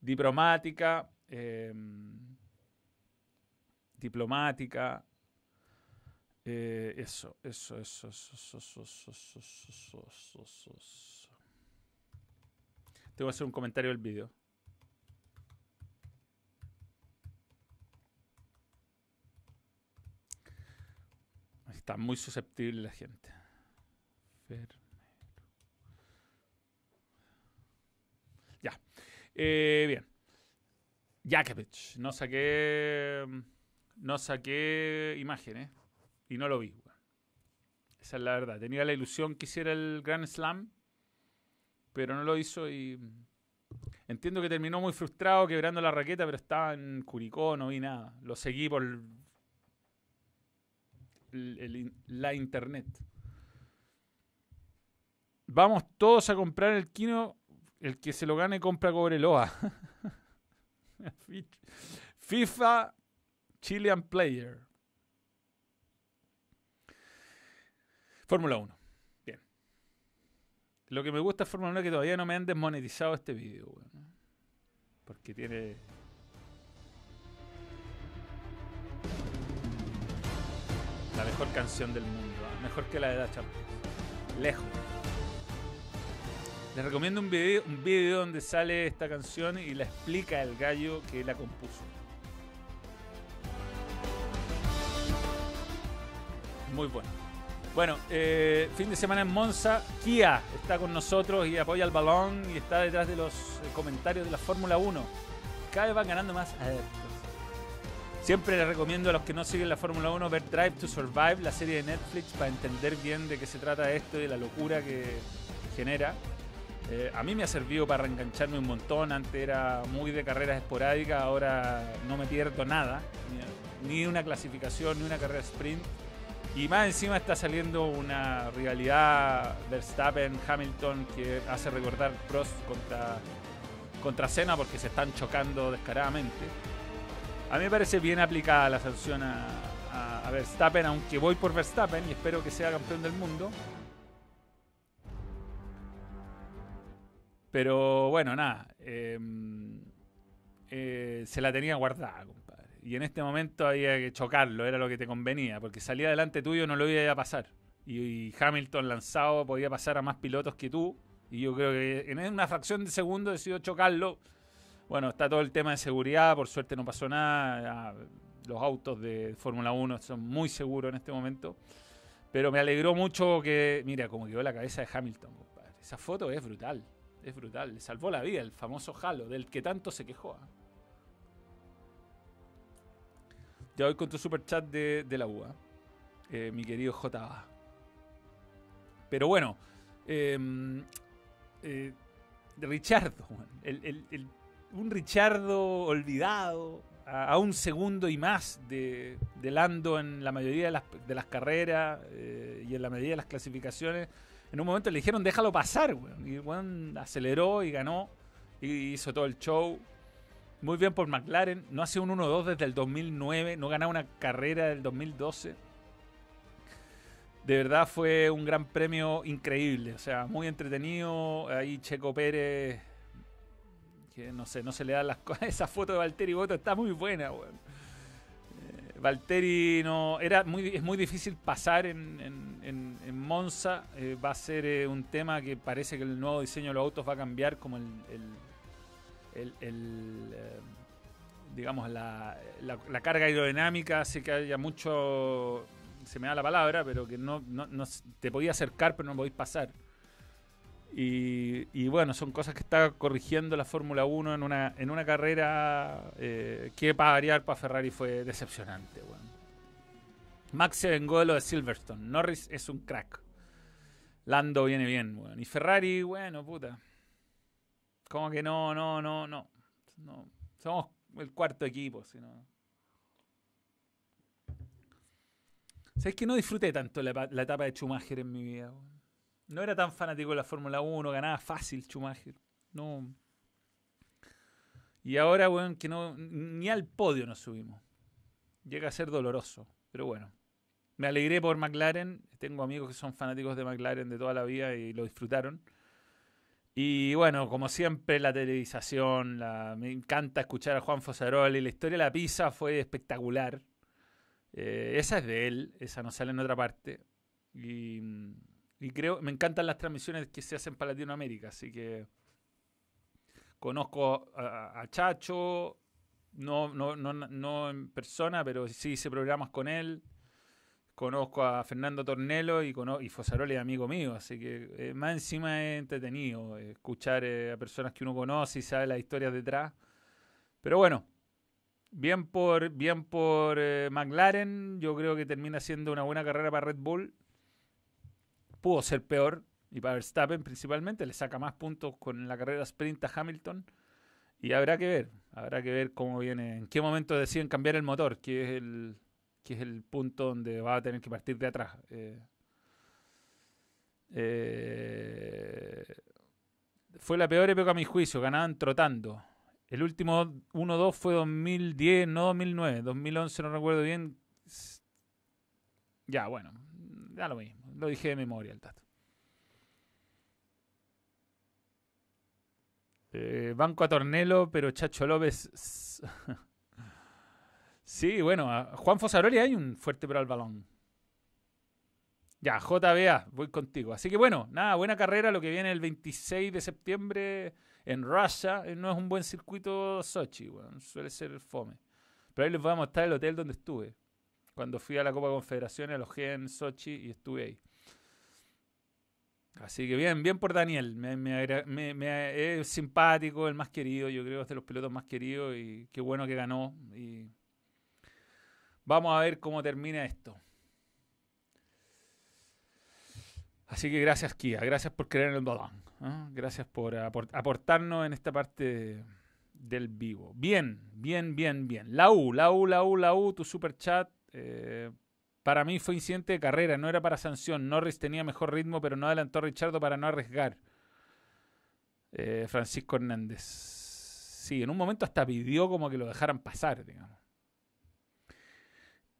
diplomática, diplomática, eso, eso, eso, eso, eso, eso, eso, eso, Tengo que hacer un comentario del vídeo. Está muy susceptible la gente. Eh, bien. Jakovic. No saqué. No saqué imágenes. Y no lo vi. Esa es la verdad. Tenía la ilusión que hiciera el Grand Slam. Pero no lo hizo y. Entiendo que terminó muy frustrado quebrando la raqueta, pero estaba en Curicó, no vi nada. Lo seguí por la internet. Vamos todos a comprar el Kino el que se lo gane compra Cobreloa. FIFA Chilean Player. Fórmula 1. Lo que me gusta de Fórmula 1 es que todavía no me han desmonetizado este vídeo. Porque tiene... La mejor canción del mundo. ¿ah? Mejor que la de Da Lejos. Les recomiendo un video, un video donde sale esta canción y la explica el gallo que la compuso. Muy bueno. Bueno, eh, fin de semana en Monza. Kia está con nosotros y apoya el balón y está detrás de los eh, comentarios de la Fórmula 1. Cada vez van ganando más adeptos. Siempre les recomiendo a los que no siguen la Fórmula 1 ver Drive to Survive, la serie de Netflix, para entender bien de qué se trata esto y de la locura que genera. Eh, a mí me ha servido para reengancharme un montón. Antes era muy de carreras esporádicas, ahora no me pierdo nada. Ni una clasificación, ni una carrera sprint. Y más encima está saliendo una rivalidad Verstappen-Hamilton que hace recordar Prost contra, contra Senna porque se están chocando descaradamente. A mí me parece bien aplicada la sanción a Verstappen, aunque voy por Verstappen y espero que sea campeón del mundo. Pero bueno, nada. Em, eh, se la tenía guardada. Y en este momento había que chocarlo, era lo que te convenía, porque salía delante tuyo no lo iba a pasar. Y, Hamilton lanzado podía pasar a más pilotos que tú. Y yo creo que en una fracción de segundo decidió chocarlo. Bueno, está todo el tema de seguridad, por suerte no pasó nada. Los autos de Fórmula 1 son muy seguros en este momento. Pero me alegró mucho que, mira, como quedó la cabeza de Hamilton, compadre. Esa foto es brutal. Es brutal. Le salvó la vida el famoso Halo, del que tanto se quejó. ¿ah? Ya voy con tu super chat de, la UA. Eh, mi querido JA. Pero bueno. Em, eh, Richardo. un Richardo olvidado. A, un segundo y más de, Lando en la mayoría de las, de las carreras eh, y en la mayoría de las clasificaciones en un momento le dijeron déjalo pasar, weón. Y weón aceleró y ganó y hizo todo el show. Muy bien por McLaren. No hace un 1-2 desde el 2009. No ganaba una carrera del 2012. De verdad fue un gran premio increíble. O sea, muy entretenido. Ahí Checo Pérez. Que no sé, no se le da las cosas. Esa foto de Valtteri Boto está muy buena, weón. Valtteri no, era muy, es muy difícil pasar en, en, Monza. Eh, va a ser eh, un tema que parece que el nuevo diseño de los autos va a cambiar como el, eh, digamos, la, carga aerodinámica hace que haya mucho, se me da la palabra, pero que no, no, te podía acercar, pero no podéis pasar. Y, bueno, son cosas que está corrigiendo la Fórmula 1 en una, en una carrera eh, que para variar para Ferrari fue decepcionante. Max se vengó de lo de Silverstone. Norris es un crack. Lando viene bien. Bueno. Y Ferrari, bueno, puta. Como que no, no, no, no. no. Somos el cuarto equipo, si no. ¿Sabes que no disfruté tanto la, la etapa de Schumacher en mi vida? No era tan fanático de la Fórmula 1, ganaba fácil Schumacher. No. Y ahora, weón, que no. Ni al podio nos subimos. Llega a ser doloroso. Pero bueno. Me alegré por McLaren. Tengo amigos que son fanáticos de McLaren de toda la vida y lo disfrutaron. Y bueno, como siempre, la televisación, la, me encanta escuchar a Juan Fosaroli. La historia de la pizza fue espectacular. Eh, esa es de él, esa no sale en otra parte. Y y creo, me encantan las transmisiones que se hacen para Latinoamérica, así que conozco a, Chacho, no, no, no, no, en persona, pero sí hice programas con él. Conozco a Fernando Tornelo y, y Fosaroli es amigo mío, así que eh, más encima es entretenido eh, escuchar eh, a personas que uno conoce y sabe las historias detrás. Pero bueno, bien por, bien por McLaren, yo creo que termina siendo una buena carrera para Red Bull pudo ser peor. Y para Verstappen principalmente le saca más puntos con la carrera sprint a Hamilton. Y habrá que ver, habrá que ver cómo viene, en qué momento deciden cambiar el motor, que es el, que es el punto donde va a tener que partir de atrás. Eh, eh, fue la peor época a mi juicio, ganaban trotando. El último 1-2 fue 2010, no 2009, 2011 no recuerdo bien. Ya, bueno, ya lo mismo. Lo dije de memoria el dato. Eh, banco a Tornelo, pero Chacho López. sí, bueno, a Juan Fosaroli hay un fuerte pero al balón. Ya, JBA, voy contigo. Así que bueno, nada, buena carrera. Lo que viene el 26 de septiembre en Russia. Eh, no es un buen circuito Sochi, bueno, suele ser fome. Pero ahí les voy a mostrar el hotel donde estuve. Cuando fui a la Copa Confederaciones, alojé en Sochi y estuve ahí. Así que bien, bien por Daniel. Me, es simpático, el más querido, yo creo, es de los pilotos más queridos y qué bueno que ganó. Vamos a ver cómo termina esto. Así que gracias, Kia. Gracias por creer en el balón. ¿ah? Gracias por aportarnos en esta parte del vivo. Bien, bien, bien, bien. La U, la U, la U, la U, tu super chat. Eh, para mí fue incidente de carrera, no era para sanción. Norris tenía mejor ritmo, pero no adelantó a Richardo para no arriesgar. Eh, Francisco Hernández. Sí, en un momento hasta pidió como que lo dejaran pasar, digamos.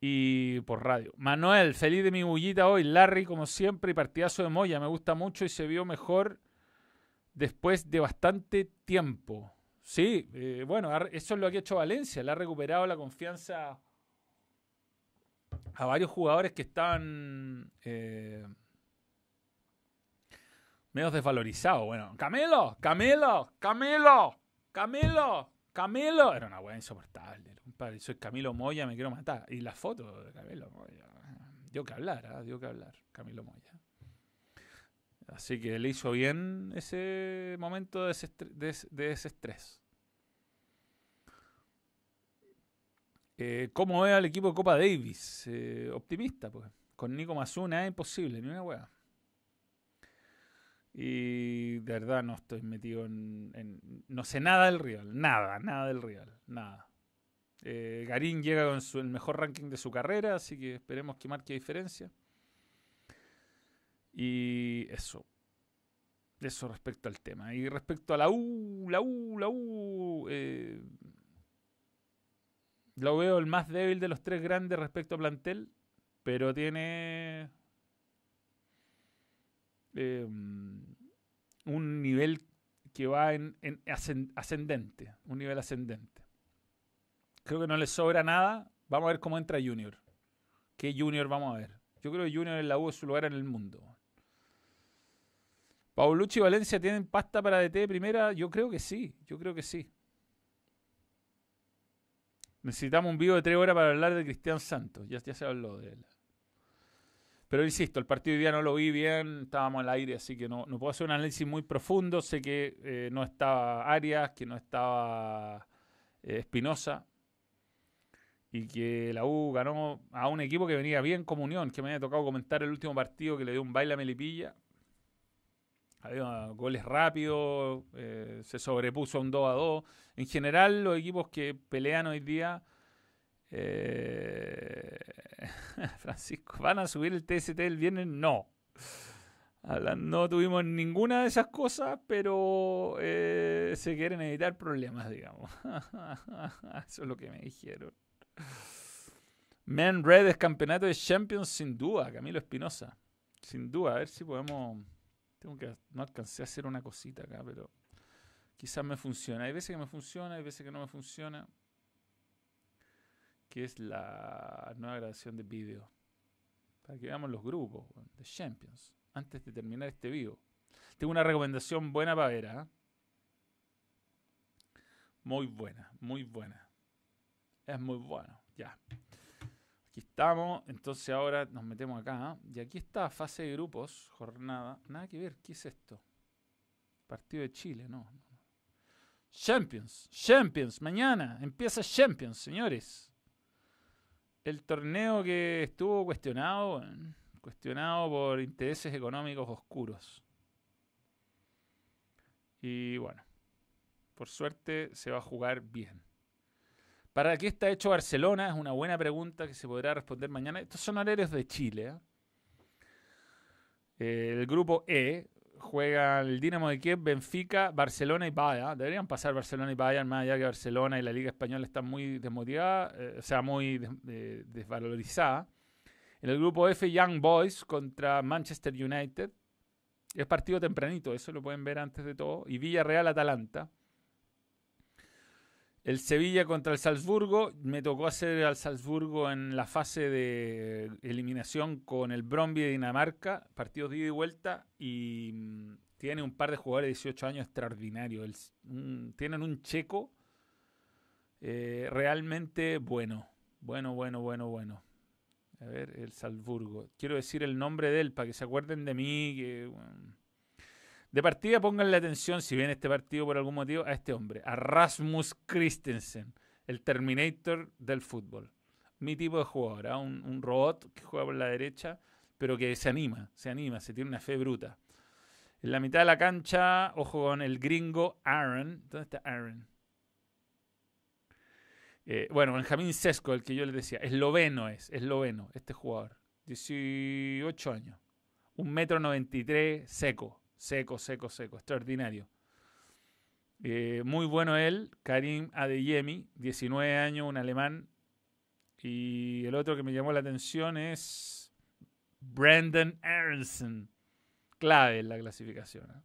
Y por radio. Manuel, feliz de mi bullita hoy. Larry, como siempre, y partidazo de Moya. Me gusta mucho y se vio mejor después de bastante tiempo. Sí, eh, bueno, eso es lo que ha hecho Valencia. Le ha recuperado la confianza a varios jugadores que estaban eh, medio desvalorizados. Bueno, Camilo, Camilo, Camilo, Camilo, Camilo. Era una weá insoportable. Compadre. Soy Camilo Moya, me quiero matar. Y la foto de Camilo Moya. Dio que hablar, ¿eh? dio que hablar, Camilo Moya. Así que le hizo bien ese momento de ese estrés. Eh, ¿Cómo ve al equipo de Copa Davis? Eh, optimista, pues. Con Nico Mazuna es imposible, ni una weá. Y de verdad no estoy metido en, No sé nada del Real. Nada, nada del Real. Nada. Eh, Garín llega con el mejor ranking de su carrera, así que esperemos que marque diferencia. Y eso. Eso respecto al tema. Y respecto a la U, la U, la U. Eh, lo veo el más débil de los tres grandes respecto a plantel, pero tiene em, un nivel que va en, ascendente, un nivel ascendente. Creo que no le sobra nada. Vamos a ver cómo entra Junior. ¿Qué Junior vamos a ver? Yo creo que Junior en la U es su lugar en el mundo. Paulucci y Valencia tienen pasta para DT de primera. Yo creo que sí, yo creo que sí. Necesitamos un video de tres horas para hablar de Cristian Santos. Ya, se habló de él. Pero insisto, el partido de día no lo vi bien, estábamos al aire, así que no, no puedo hacer un análisis muy profundo. Sé que eh, no estaba Arias, que no estaba eh, Espinosa y que la U ganó a un equipo que venía bien como Unión, que me había tocado comentar el último partido que le dio un baile a Melipilla. Había goles rápidos, eh, se sobrepuso un 2 a 2. En general, los equipos que pelean hoy día, eh, Francisco, ¿van a subir el TST el viernes? No. No tuvimos ninguna de esas cosas, pero eh, se quieren evitar problemas, digamos. Eso es lo que me dijeron. Men Red es campeonato de Champions sin duda, Camilo Espinosa. Sin duda, a ver si podemos. Tengo que. No alcancé a hacer una cosita acá, pero quizás me funciona. Hay veces que me funciona, hay veces que no me funciona. Que es la nueva grabación de vídeo. Para que veamos los grupos de Champions. Antes de terminar este video. Tengo una recomendación buena para ver, ¿ah? Muy buena, muy buena. Es muy bueno. Ya. Aquí estamos. Entonces ahora nos metemos acá. Y aquí está fase de grupos, jornada. Nada que ver. ¿Qué es esto? Partido de Chile, no. Champions. Champions. Mañana empieza Champions, señores. El torneo que estuvo cuestionado, cuestionado por intereses económicos oscuros. Y bueno, por suerte se va a jugar bien. ¿Para qué está hecho Barcelona? Es una buena pregunta que se podrá responder mañana. Estos son horarios de Chile. ¿eh? el grupo E juega el Dinamo de Kiev, Benfica, Barcelona y Bayern. Deberían pasar Barcelona y Bayern, más allá que Barcelona y la Liga Española están muy desmotivadas, eh, o sea, muy desvalorizadas. En el grupo F, Young Boys contra Manchester United. Es partido tempranito, eso lo pueden ver antes de todo. Y Villarreal-Atalanta. El Sevilla contra el Salzburgo. Me tocó hacer al Salzburgo en la fase de eliminación con el Bromby de Dinamarca. Partidos de ida y vuelta. Y mm, tiene un par de jugadores de 18 años extraordinarios. tienen un checo eh, realmente bueno. Bueno, bueno, bueno, bueno. A ver, el Salzburgo. Quiero decir el nombre de él para que se acuerden de mí. De partida pónganle atención, si ven este partido por algún motivo, a este hombre, a Rasmus Christensen, el Terminator del fútbol. Mi tipo de jugador, ¿ah? un, robot que juega por la derecha, pero que se anima, se anima, se tiene una fe bruta. En la mitad de la cancha, ojo con el gringo Aaron. ¿Dónde está Aaron? Eh, bueno, Benjamín Sesco, el que yo les decía, esloveno es, esloveno, este jugador. 18 años. Un metro 93 seco. Seco, seco, seco. Extraordinario. Eh, muy bueno él, Karim Adeyemi, 19 años, un alemán. Y el otro que me llamó la atención es Brandon Aronson. Clave en la clasificación. ¿eh?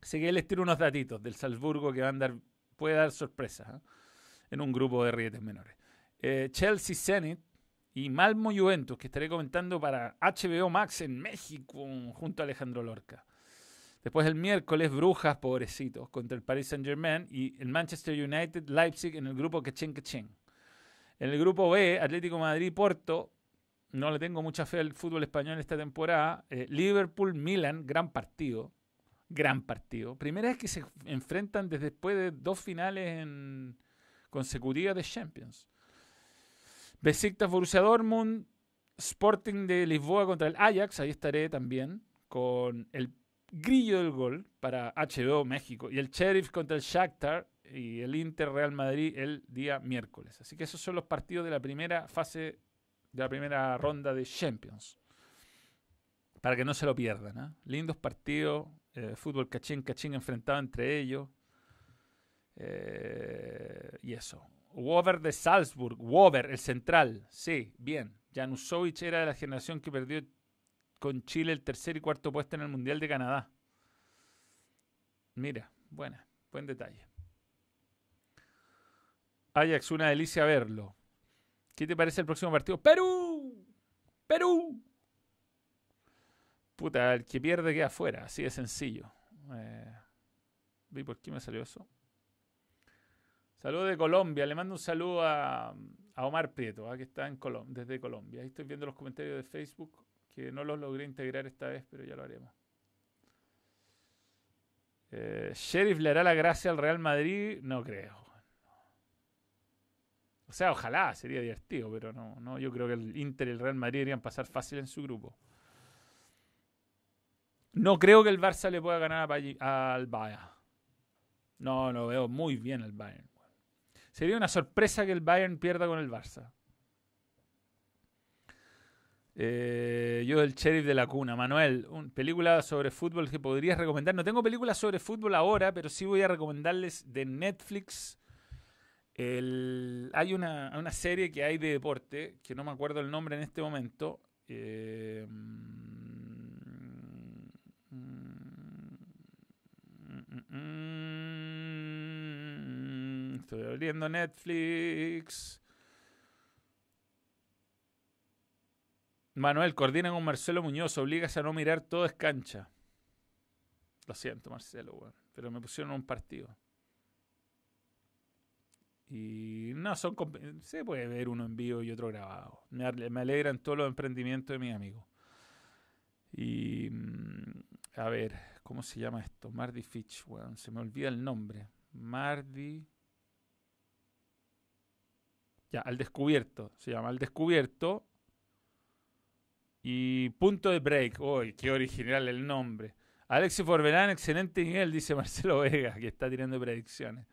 Así que les unos datitos del Salzburgo que van a dar, puede dar sorpresas ¿eh? en un grupo de rietes menores. Chelsea Zenit y Malmo Juventus, que estaré comentando para HBO Max en México junto a Alejandro Lorca. Después el miércoles, Brujas, pobrecitos, contra el Paris Saint Germain y el Manchester United, Leipzig en el grupo Quechen Quechen. En el grupo B, Atlético Madrid, Porto, no le tengo mucha fe al fútbol español esta temporada. Eh, Liverpool, Milan, gran partido. Gran partido. Primera vez que se enfrentan desde después de dos finales en consecutivas de Champions. Besiktas, Borussia Dortmund, Sporting de Lisboa contra el Ajax, ahí estaré también, con el grillo del gol para HBO México y el Sheriff contra el Shakhtar y el Inter Real Madrid el día miércoles. Así que esos son los partidos de la primera fase, de la primera ronda de Champions. Para que no se lo pierdan. ¿eh? Lindos partidos, eh, fútbol cachín, cachín enfrentado entre ellos. Eh, y eso. Wover de Salzburg, Wover, el central, sí, bien. Janusovic era de la generación que perdió con Chile el tercer y cuarto puesto en el Mundial de Canadá. Mira, buena, buen detalle. Ajax, una delicia verlo. ¿Qué te parece el próximo partido? ¡Perú! ¡Perú! Puta, el que pierde queda afuera, así de sencillo. Eh, ¿Vi por qué me salió eso? Saludos de Colombia. Le mando un saludo a, Omar Prieto, ¿ah? que está en desde Colombia. Ahí estoy viendo los comentarios de Facebook, que no los logré integrar esta vez, pero ya lo haremos. Eh, Sheriff le hará la gracia al Real Madrid, no creo. O sea, ojalá, sería divertido, pero no, no, yo creo que el Inter y el Real Madrid irían pasar fácil en su grupo. No creo que el Barça le pueda ganar al Bayern. No, lo veo muy bien el Bayern. Sería una sorpresa que el Bayern pierda con el Barça. Eh, yo el sheriff de la cuna. Manuel, una película sobre fútbol que podrías recomendar. No tengo películas sobre fútbol ahora, pero sí voy a recomendarles de Netflix. hay una, una, serie que hay de deporte, que no me acuerdo el nombre en este momento. Eh, Mm, estoy abriendo Netflix. Manuel, coordina con Marcelo Muñoz, obligas a no mirar todo es cancha. Lo siento, Marcelo, pero me pusieron un partido. Y no, son se puede ver uno en vivo y otro grabado. Me, alegran todos los emprendimientos de mis amigos. Y mm, a ver, ¿cómo se llama esto? Mardi Fitch, weón. Se me olvida el nombre. Mardi. Ya, al descubierto. Se llama Al descubierto. Y punto de break. Uy, qué original el nombre. Alexis Forbelán, excelente nivel, dice Marcelo Vega, que está tirando predicciones.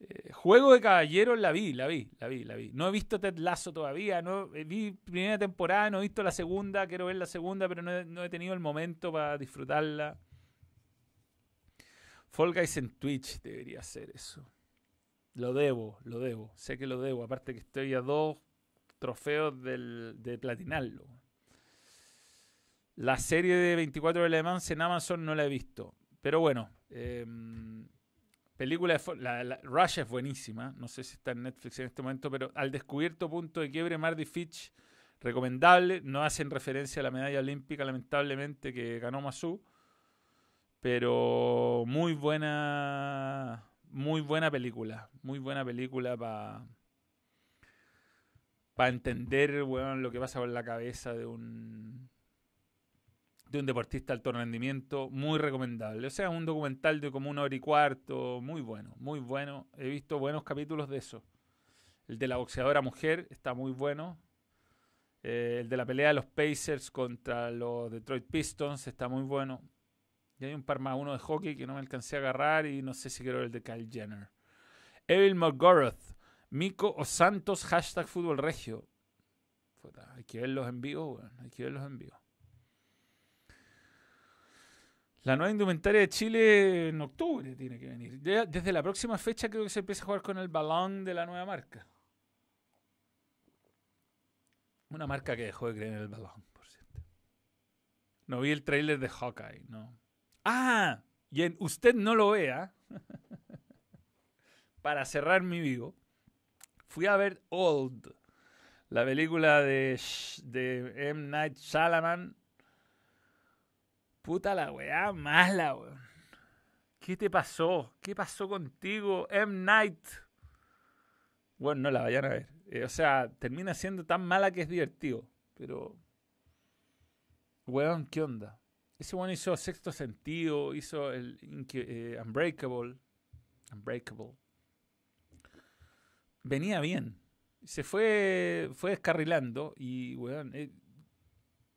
Eh, Juego de Caballeros la vi, la vi, la vi, la vi. No he visto Ted Lasso todavía, eh, vi primera temporada, no he visto la segunda, quiero ver la segunda, pero no he, tenido el momento para disfrutarla. Fall Guys en Twitch debería ser eso. Lo debo, lo debo, sé que lo debo, aparte que estoy a dos trofeos de platinarlo. La serie de 24 de en Amazon no la he visto, pero bueno, eh, Película de Rush es buenísima. No sé si está en Netflix en este momento, pero al descubierto punto de quiebre Marty Fitch, recomendable. No hacen referencia a la medalla olímpica, lamentablemente, que ganó Masu. Pero muy buena. Muy buena película. Muy buena película para. Para entender, lo que pasa por la cabeza de un un deportista de alto rendimiento, muy recomendable. O sea, un documental de como una hora y cuarto, muy bueno, muy bueno. He visto buenos capítulos de eso. El de la boxeadora mujer está muy bueno. Eh, el de la pelea de los Pacers contra los Detroit Pistons está muy bueno. Y hay un par más, uno de hockey que no me alcancé a agarrar y no sé si quiero el de Kyle Jenner. Evil McGoroth, Mico o Santos, hashtag fútbol regio. hay que verlos en vivo, hay que verlos en vivo. La nueva indumentaria de Chile en octubre tiene que venir. desde la próxima fecha creo que se empieza a jugar con el balón de la nueva marca. Una marca que dejó de creer en el balón, por cierto. No vi el trailer de Hawkeye, no. Ah, y en usted no lo vea. Para cerrar mi vivo, fui a ver Old, la película de, de M. Night Shyamalan Puta la weá mala, weón. ¿Qué te pasó? ¿Qué pasó contigo, M. Night? Bueno, no la vayan a ver. Eh, o sea, termina siendo tan mala que es divertido. Pero. Weón, ¿qué onda? Ese weón hizo Sexto Sentido, hizo el eh, Unbreakable. Unbreakable. Venía bien. Se fue, fue descarrilando y, weón, eh,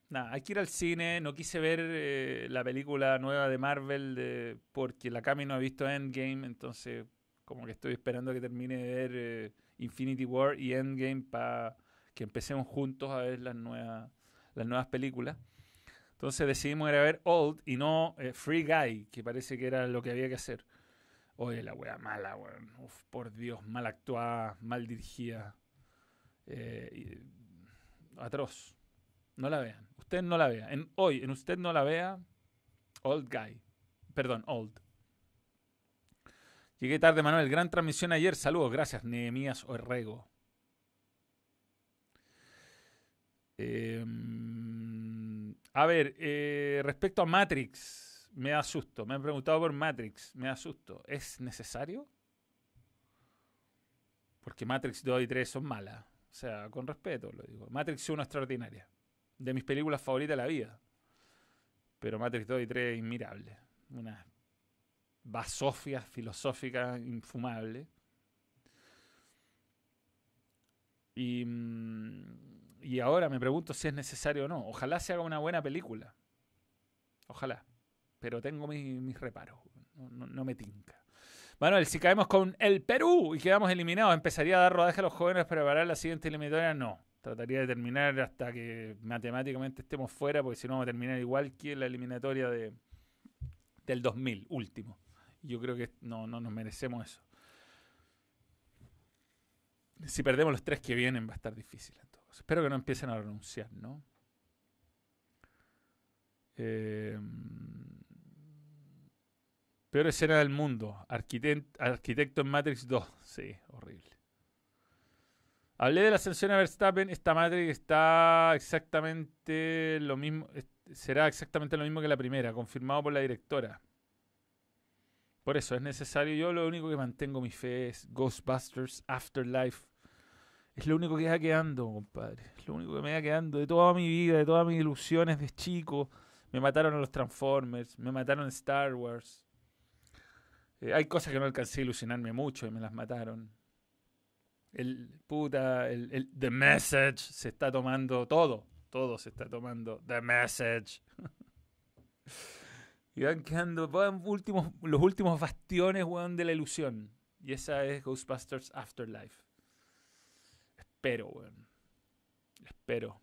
nada, hay que ir al cine. No quise ver eh, la película nueva de Marvel porque la Cami no ha visto Endgame, entonces como que estoy esperando que termine de ver eh, Infinity War y Endgame para que empecemos juntos a ver las nuevas, las nuevas películas. Entonces decidimos ir a ver Old y no eh, Free Guy, que parece que era lo que había que hacer. Oye, la wea mala, weón. Uf, por Dios, mal actuada, mal dirigida. atroz. No la vean. Usted no la vea. Hoy, en usted no la vea, Old Guy. Perdón, Old. Llegué tarde, Manuel. Gran transmisión ayer. Saludos. Gracias, Nehemías Orrego. Em, a ver, eh, respecto a Matrix, me asusto. Me han preguntado por Matrix, me asusto. ¿Es necesario? porque Matrix 2 y 3 son malas. O sea, con respeto lo digo. Matrix 1 extraordinaria. De mis películas favoritas de la vida. Pero Matrix 2 y 3 es inmirable. Una basofia filosófica infumable. Y, mm, y ahora me pregunto si es necesario o no. Ojalá se haga una buena película. Ojalá. Pero tengo mis, reparos. No, me tinca. Manuel, si caemos con el Perú y quedamos eliminados, ¿empezaría a dar rodaje a los jóvenes para preparar la siguiente eliminatoria? No. Trataría de terminar hasta que matemáticamente estemos fuera, porque si no vamos a terminar igual que la eliminatoria de, del 2000, último. Yo creo que no, no nos merecemos eso. Si perdemos los tres que vienen va a estar difícil. Espero que no empiecen a renunciar, ¿no? Eh, peor escena del mundo. arquitecto en Matrix 2. Sí, horrible. Hablé de la ascensión a Verstappen. Esta Matrix está exactamente lo mismo. Será exactamente lo mismo que la primera, confirmado por la directora. Por eso es necesario. Yo lo único que mantengo mi fe es Ghostbusters Afterlife. Es lo único que va quedando, compadre. Es lo único que me va quedando de toda mi vida, de todas mis ilusiones de chico. Me mataron a los Transformers, me mataron a Star Wars. Eh, hay cosas que no alcancé a ilusionarme mucho y me las mataron. El puta, el, el The Message se está tomando todo. Todo se está tomando. The Message. Y van quedando últimos, los últimos bastiones, de la ilusión. Y esa es Ghostbusters Afterlife. Espero, weón. Espero.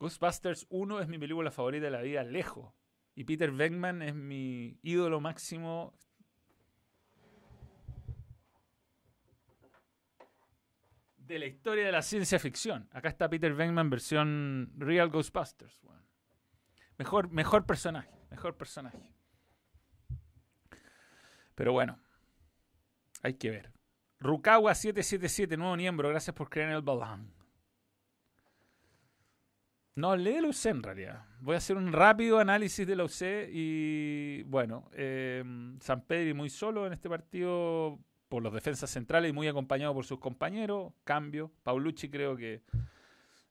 Ghostbusters 1 es mi película favorita de la vida, lejos. Y Peter Venkman es mi ídolo máximo. De la historia de la ciencia ficción. Acá está Peter Venkman versión Real Ghostbusters. Mejor, mejor personaje. Mejor personaje. Pero bueno, hay que ver. Rukawa777, nuevo miembro, gracias por creer en el balón. No, lee la UC en realidad. Voy a hacer un rápido análisis de la UC y bueno, eh, San Pedro muy solo en este partido por los defensas centrales y muy acompañado por sus compañeros. Cambio. Paulucci creo que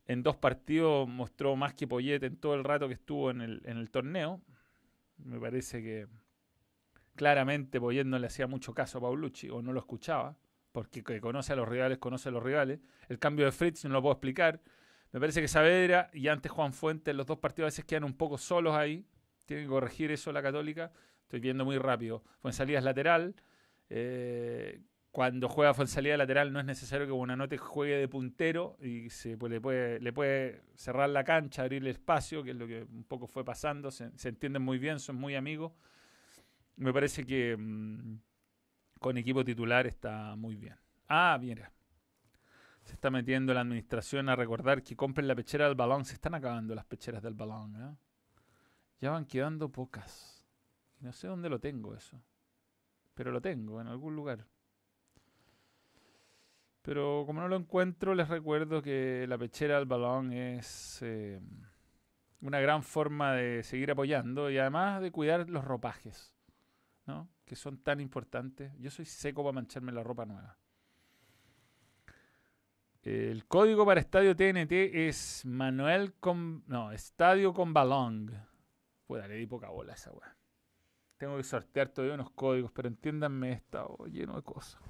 en dos partidos mostró más que Poyet en todo el rato que estuvo en el, en el torneo. Me parece que claramente Poyet no le hacía mucho caso a Paulucci o no lo escuchaba, porque que conoce a los rivales, conoce a los rivales. El cambio de Fritz no lo puedo explicar. Me parece que Saavedra y antes Juan Fuentes, los dos partidos a veces quedan un poco solos ahí. Tiene que corregir eso la Católica. Estoy viendo muy rápido. Fuensalida es lateral. Eh, cuando juega Fuensalida lateral no es necesario que Buenanote juegue de puntero y se pues, le, puede, le puede cerrar la cancha, abrirle espacio, que es lo que un poco fue pasando. Se, entienden muy bien, son muy amigos. Me parece que mm, con equipo titular está muy bien. Ah, mira. Se está metiendo la administración a recordar que compren la pechera del balón. Se están acabando las pecheras del balón. ¿eh? Ya van quedando pocas. No sé dónde lo tengo eso. Pero lo tengo en algún lugar. Pero como no lo encuentro, les recuerdo que la pechera del balón es eh, una gran forma de seguir apoyando y además de cuidar los ropajes, ¿no? que son tan importantes. Yo soy seco para mancharme la ropa nueva. El código para estadio TNT es Manuel con. No, estadio con balón. Pues le di poca bola a esa weá. Tengo que sortear todavía unos códigos, pero entiéndanme, he estado lleno de cosas.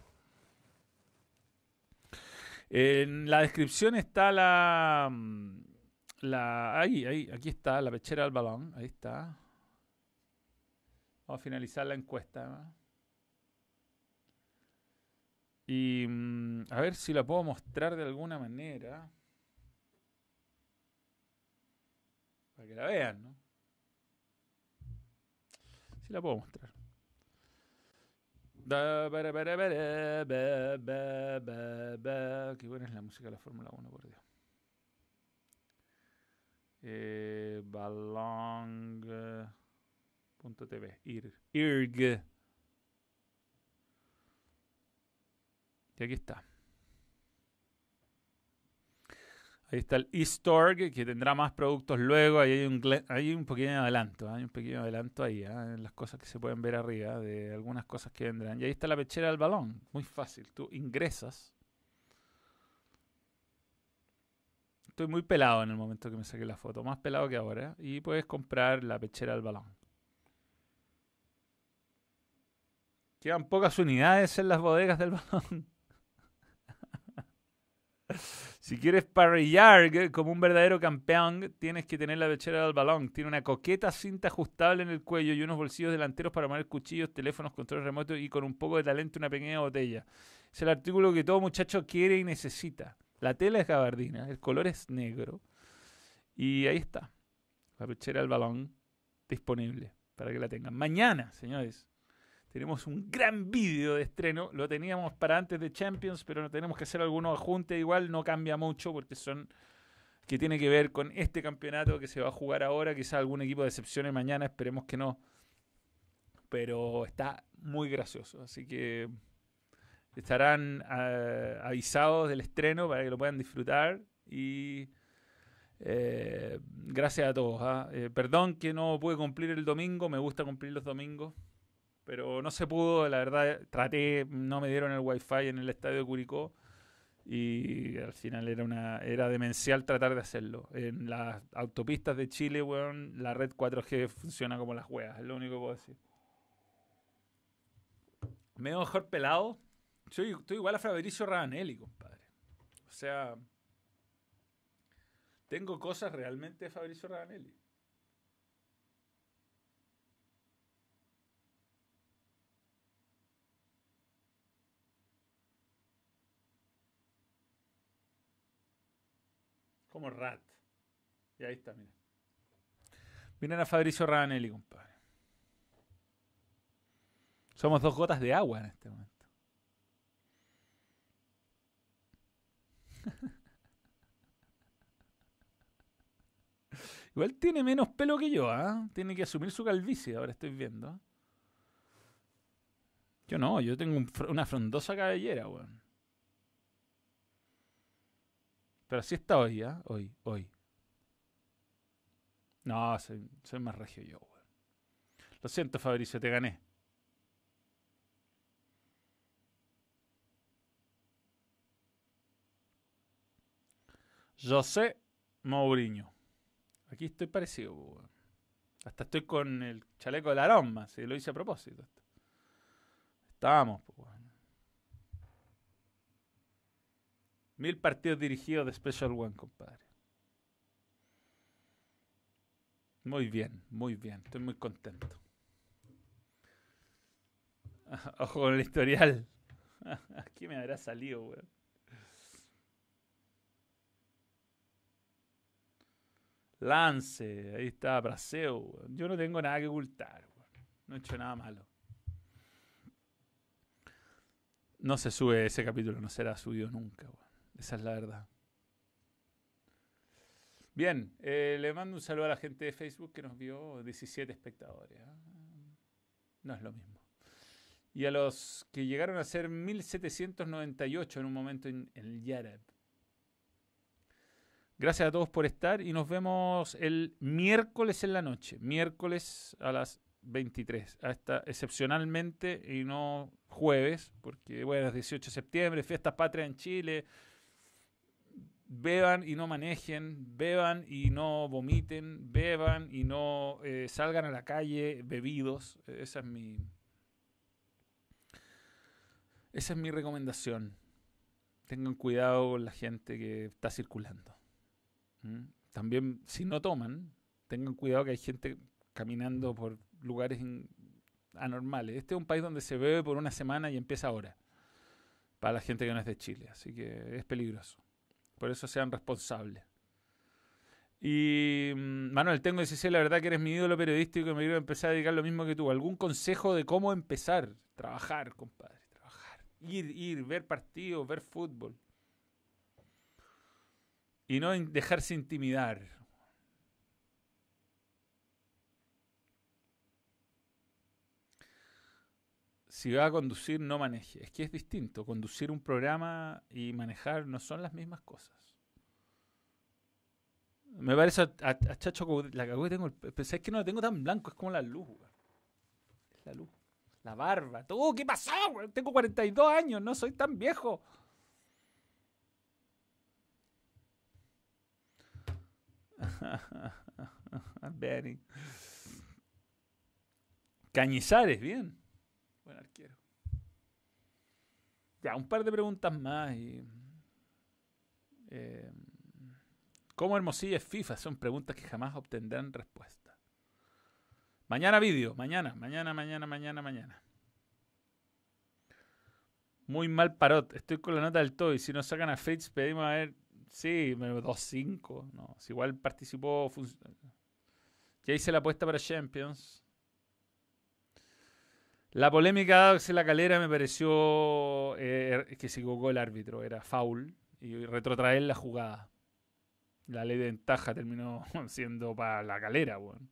En la descripción está la, mm, la. Ahí, ahí, aquí está la pechera del balón. Ahí está. Vamos a finalizar la encuesta. Y mm, a ver si la puedo mostrar de alguna manera. Para que la vean, ¿no? Si la puedo mostrar. Qué buena es la música de la Fórmula 1, por Dios. Eh, Balong.tv. IRG. Y aquí está. Ahí está el eStorg, que tendrá más productos luego. Ahí hay un, hay pequeño adelanto, ¿eh? hay un pequeño adelanto ahí, ¿eh? en las cosas que se pueden ver arriba, de algunas cosas que vendrán. Y ahí está la pechera del balón, muy fácil. Tú ingresas. Estoy muy pelado en el momento que me saqué la foto, más pelado que ahora. ¿eh? Y puedes comprar la pechera del balón. Quedan pocas unidades en las bodegas del balón. si quieres parrillar como un verdadero campeón, tienes que tener la pechera del balón. Tiene una coqueta cinta ajustable en el cuello y unos bolsillos delanteros para poner cuchillos, teléfonos, controles remotos y con un poco de talento una pequeña botella. Es el artículo que todo muchacho quiere y necesita. La tela es gabardina, el color es negro. Y ahí está. La pechera del balón disponible para que la tengan. Mañana, señores, tenemos un gran vídeo de estreno. Lo teníamos para antes de Champions, pero no tenemos que hacer algunos ajustes. Igual no cambia mucho porque son que tiene que ver con este campeonato que se va a jugar ahora. Quizá algún equipo de excepciones mañana, esperemos que no. Pero está muy gracioso. Así que estarán eh, avisados del estreno para que lo puedan disfrutar. Y eh, gracias a todos. ¿ah? Eh, perdón que no pude cumplir el domingo, me gusta cumplir los domingos, pero no se pudo, la verdad traté, no me dieron el wifi en el estadio de Curicó y al final era una era demencial tratar de hacerlo. En las autopistas de Chile, la red 4G funciona como las huevas, es lo único que puedo decir. Me veo mejor pelado. Soy, estoy igual a Fabricio Rabanelli, compadre. O sea, tengo cosas realmente de Fabricio Rabanelli. Como Rat. Y ahí está, mira. Miren a Fabricio Rabanelli, compadre. Somos dos gotas de agua en este momento. Igual tiene menos pelo que yo, ¿ah? Tiene que asumir su calvicie, ahora estoy viendo. Yo no, yo tengo una frondosa cabellera, weón. Pero así está hoy, ¿ah? Hoy, hoy. No, soy, más regio yo, weón. Lo siento, Fabricio, te gané. José Mourinho. Aquí estoy parecido, Hasta estoy con el chaleco de la aroma, si lo hice a propósito. Estábamos, Mil partidos dirigidos de Special One, compadre. Muy bien, muy bien. Estoy muy contento. Ojo con el historial. Aquí me habrá salido, weón. Lance, ahí está, Braseo. Yo no tengo nada que ocultar. No he hecho nada malo. No se sube ese capítulo, no será subido nunca. Esa es la verdad. Bien, eh, le mando un saludo a la gente de Facebook que nos vio 17 espectadores. ¿ah? No es lo mismo. Y a los que llegaron a ser 1798 en un momento en, el Yarab. Gracias a todos por estar y nos vemos el miércoles en la noche, miércoles a las 23, hasta excepcionalmente y no jueves, porque bueno, es 18 de septiembre, fiestas patrias en Chile. Beban y no manejen, beban y no vomiten, beban y no eh, salgan a la calle bebidos. Esa es mi. Esa es mi recomendación. Tengan cuidado con la gente que está circulando. También, si no toman, tengan cuidado que hay gente caminando por lugares anormales. Este es un país donde se bebe por una semana y empieza ahora. Para la gente que no es de Chile. Así que es peligroso. Por eso sean responsables. Y mm, Manuel, tengo que decir la verdad que eres mi ídolo periodístico y me quiero empezar a dedicar lo mismo que tú. ¿Algún consejo de cómo empezar? Trabajar, compadre, trabajar. Ir, ir, ver partidos, ver fútbol. Y no dejarse intimidar. Si va a conducir, no maneje. Es que es distinto. Conducir un programa y manejar no son las mismas cosas. Me parece a, Chacho la cagó tengo. Pensé que no la tengo tan blanco, es como la luz, Es la luz. La barba. Todo, ¿qué pasó, Tengo 42 años, no soy tan viejo. Benny. Cañizares, bien. Buen arquero. Ya, un par de preguntas más y. Eh, ¿Cómo Hermosilla es FIFA? Son preguntas que jamás obtendrán respuesta. Mañana vídeo, mañana, mañana, mañana, mañana, mañana. Muy mal parot. Estoy con la nota del todo. Y si nos sacan a Fritz, pedimos a ver. Sí, 2-5. No, si igual participó. Ya hice la apuesta para Champions. La polémica de la calera me pareció eh, que se equivocó el árbitro. Era foul. Y retrotraer la jugada. La ley de ventaja terminó siendo para la calera. Bueno.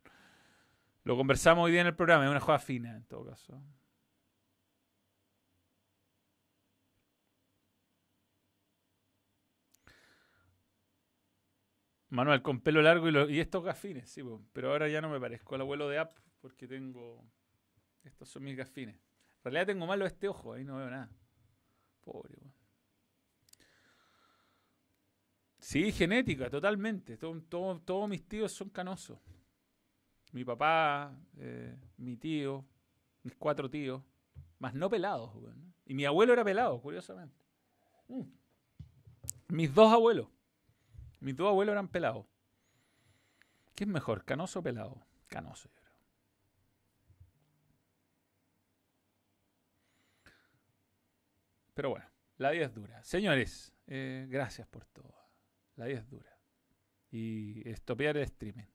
Lo conversamos hoy día en el programa. Es una jugada fina, en todo caso. Manuel, con pelo largo y, estos gafines, sí, pero ahora ya no me parezco al abuelo de App porque tengo. Estos son mis gafines. En realidad tengo malo este ojo, ahí no veo nada. Pobre, weón. Sí, genética, totalmente. todos mis tíos son canosos. Mi papá, eh, mi tío, mis cuatro tíos, más no pelados. Weón. Y mi abuelo era pelado, curiosamente. Mm. Mis dos abuelos. Mis dos abuelos eran pelados. ¿Qué es mejor, canoso o pelado? Canoso, yo Pero bueno, la vida es dura. Señores, eh, gracias por todo. La vida es dura. Y estopear el streaming.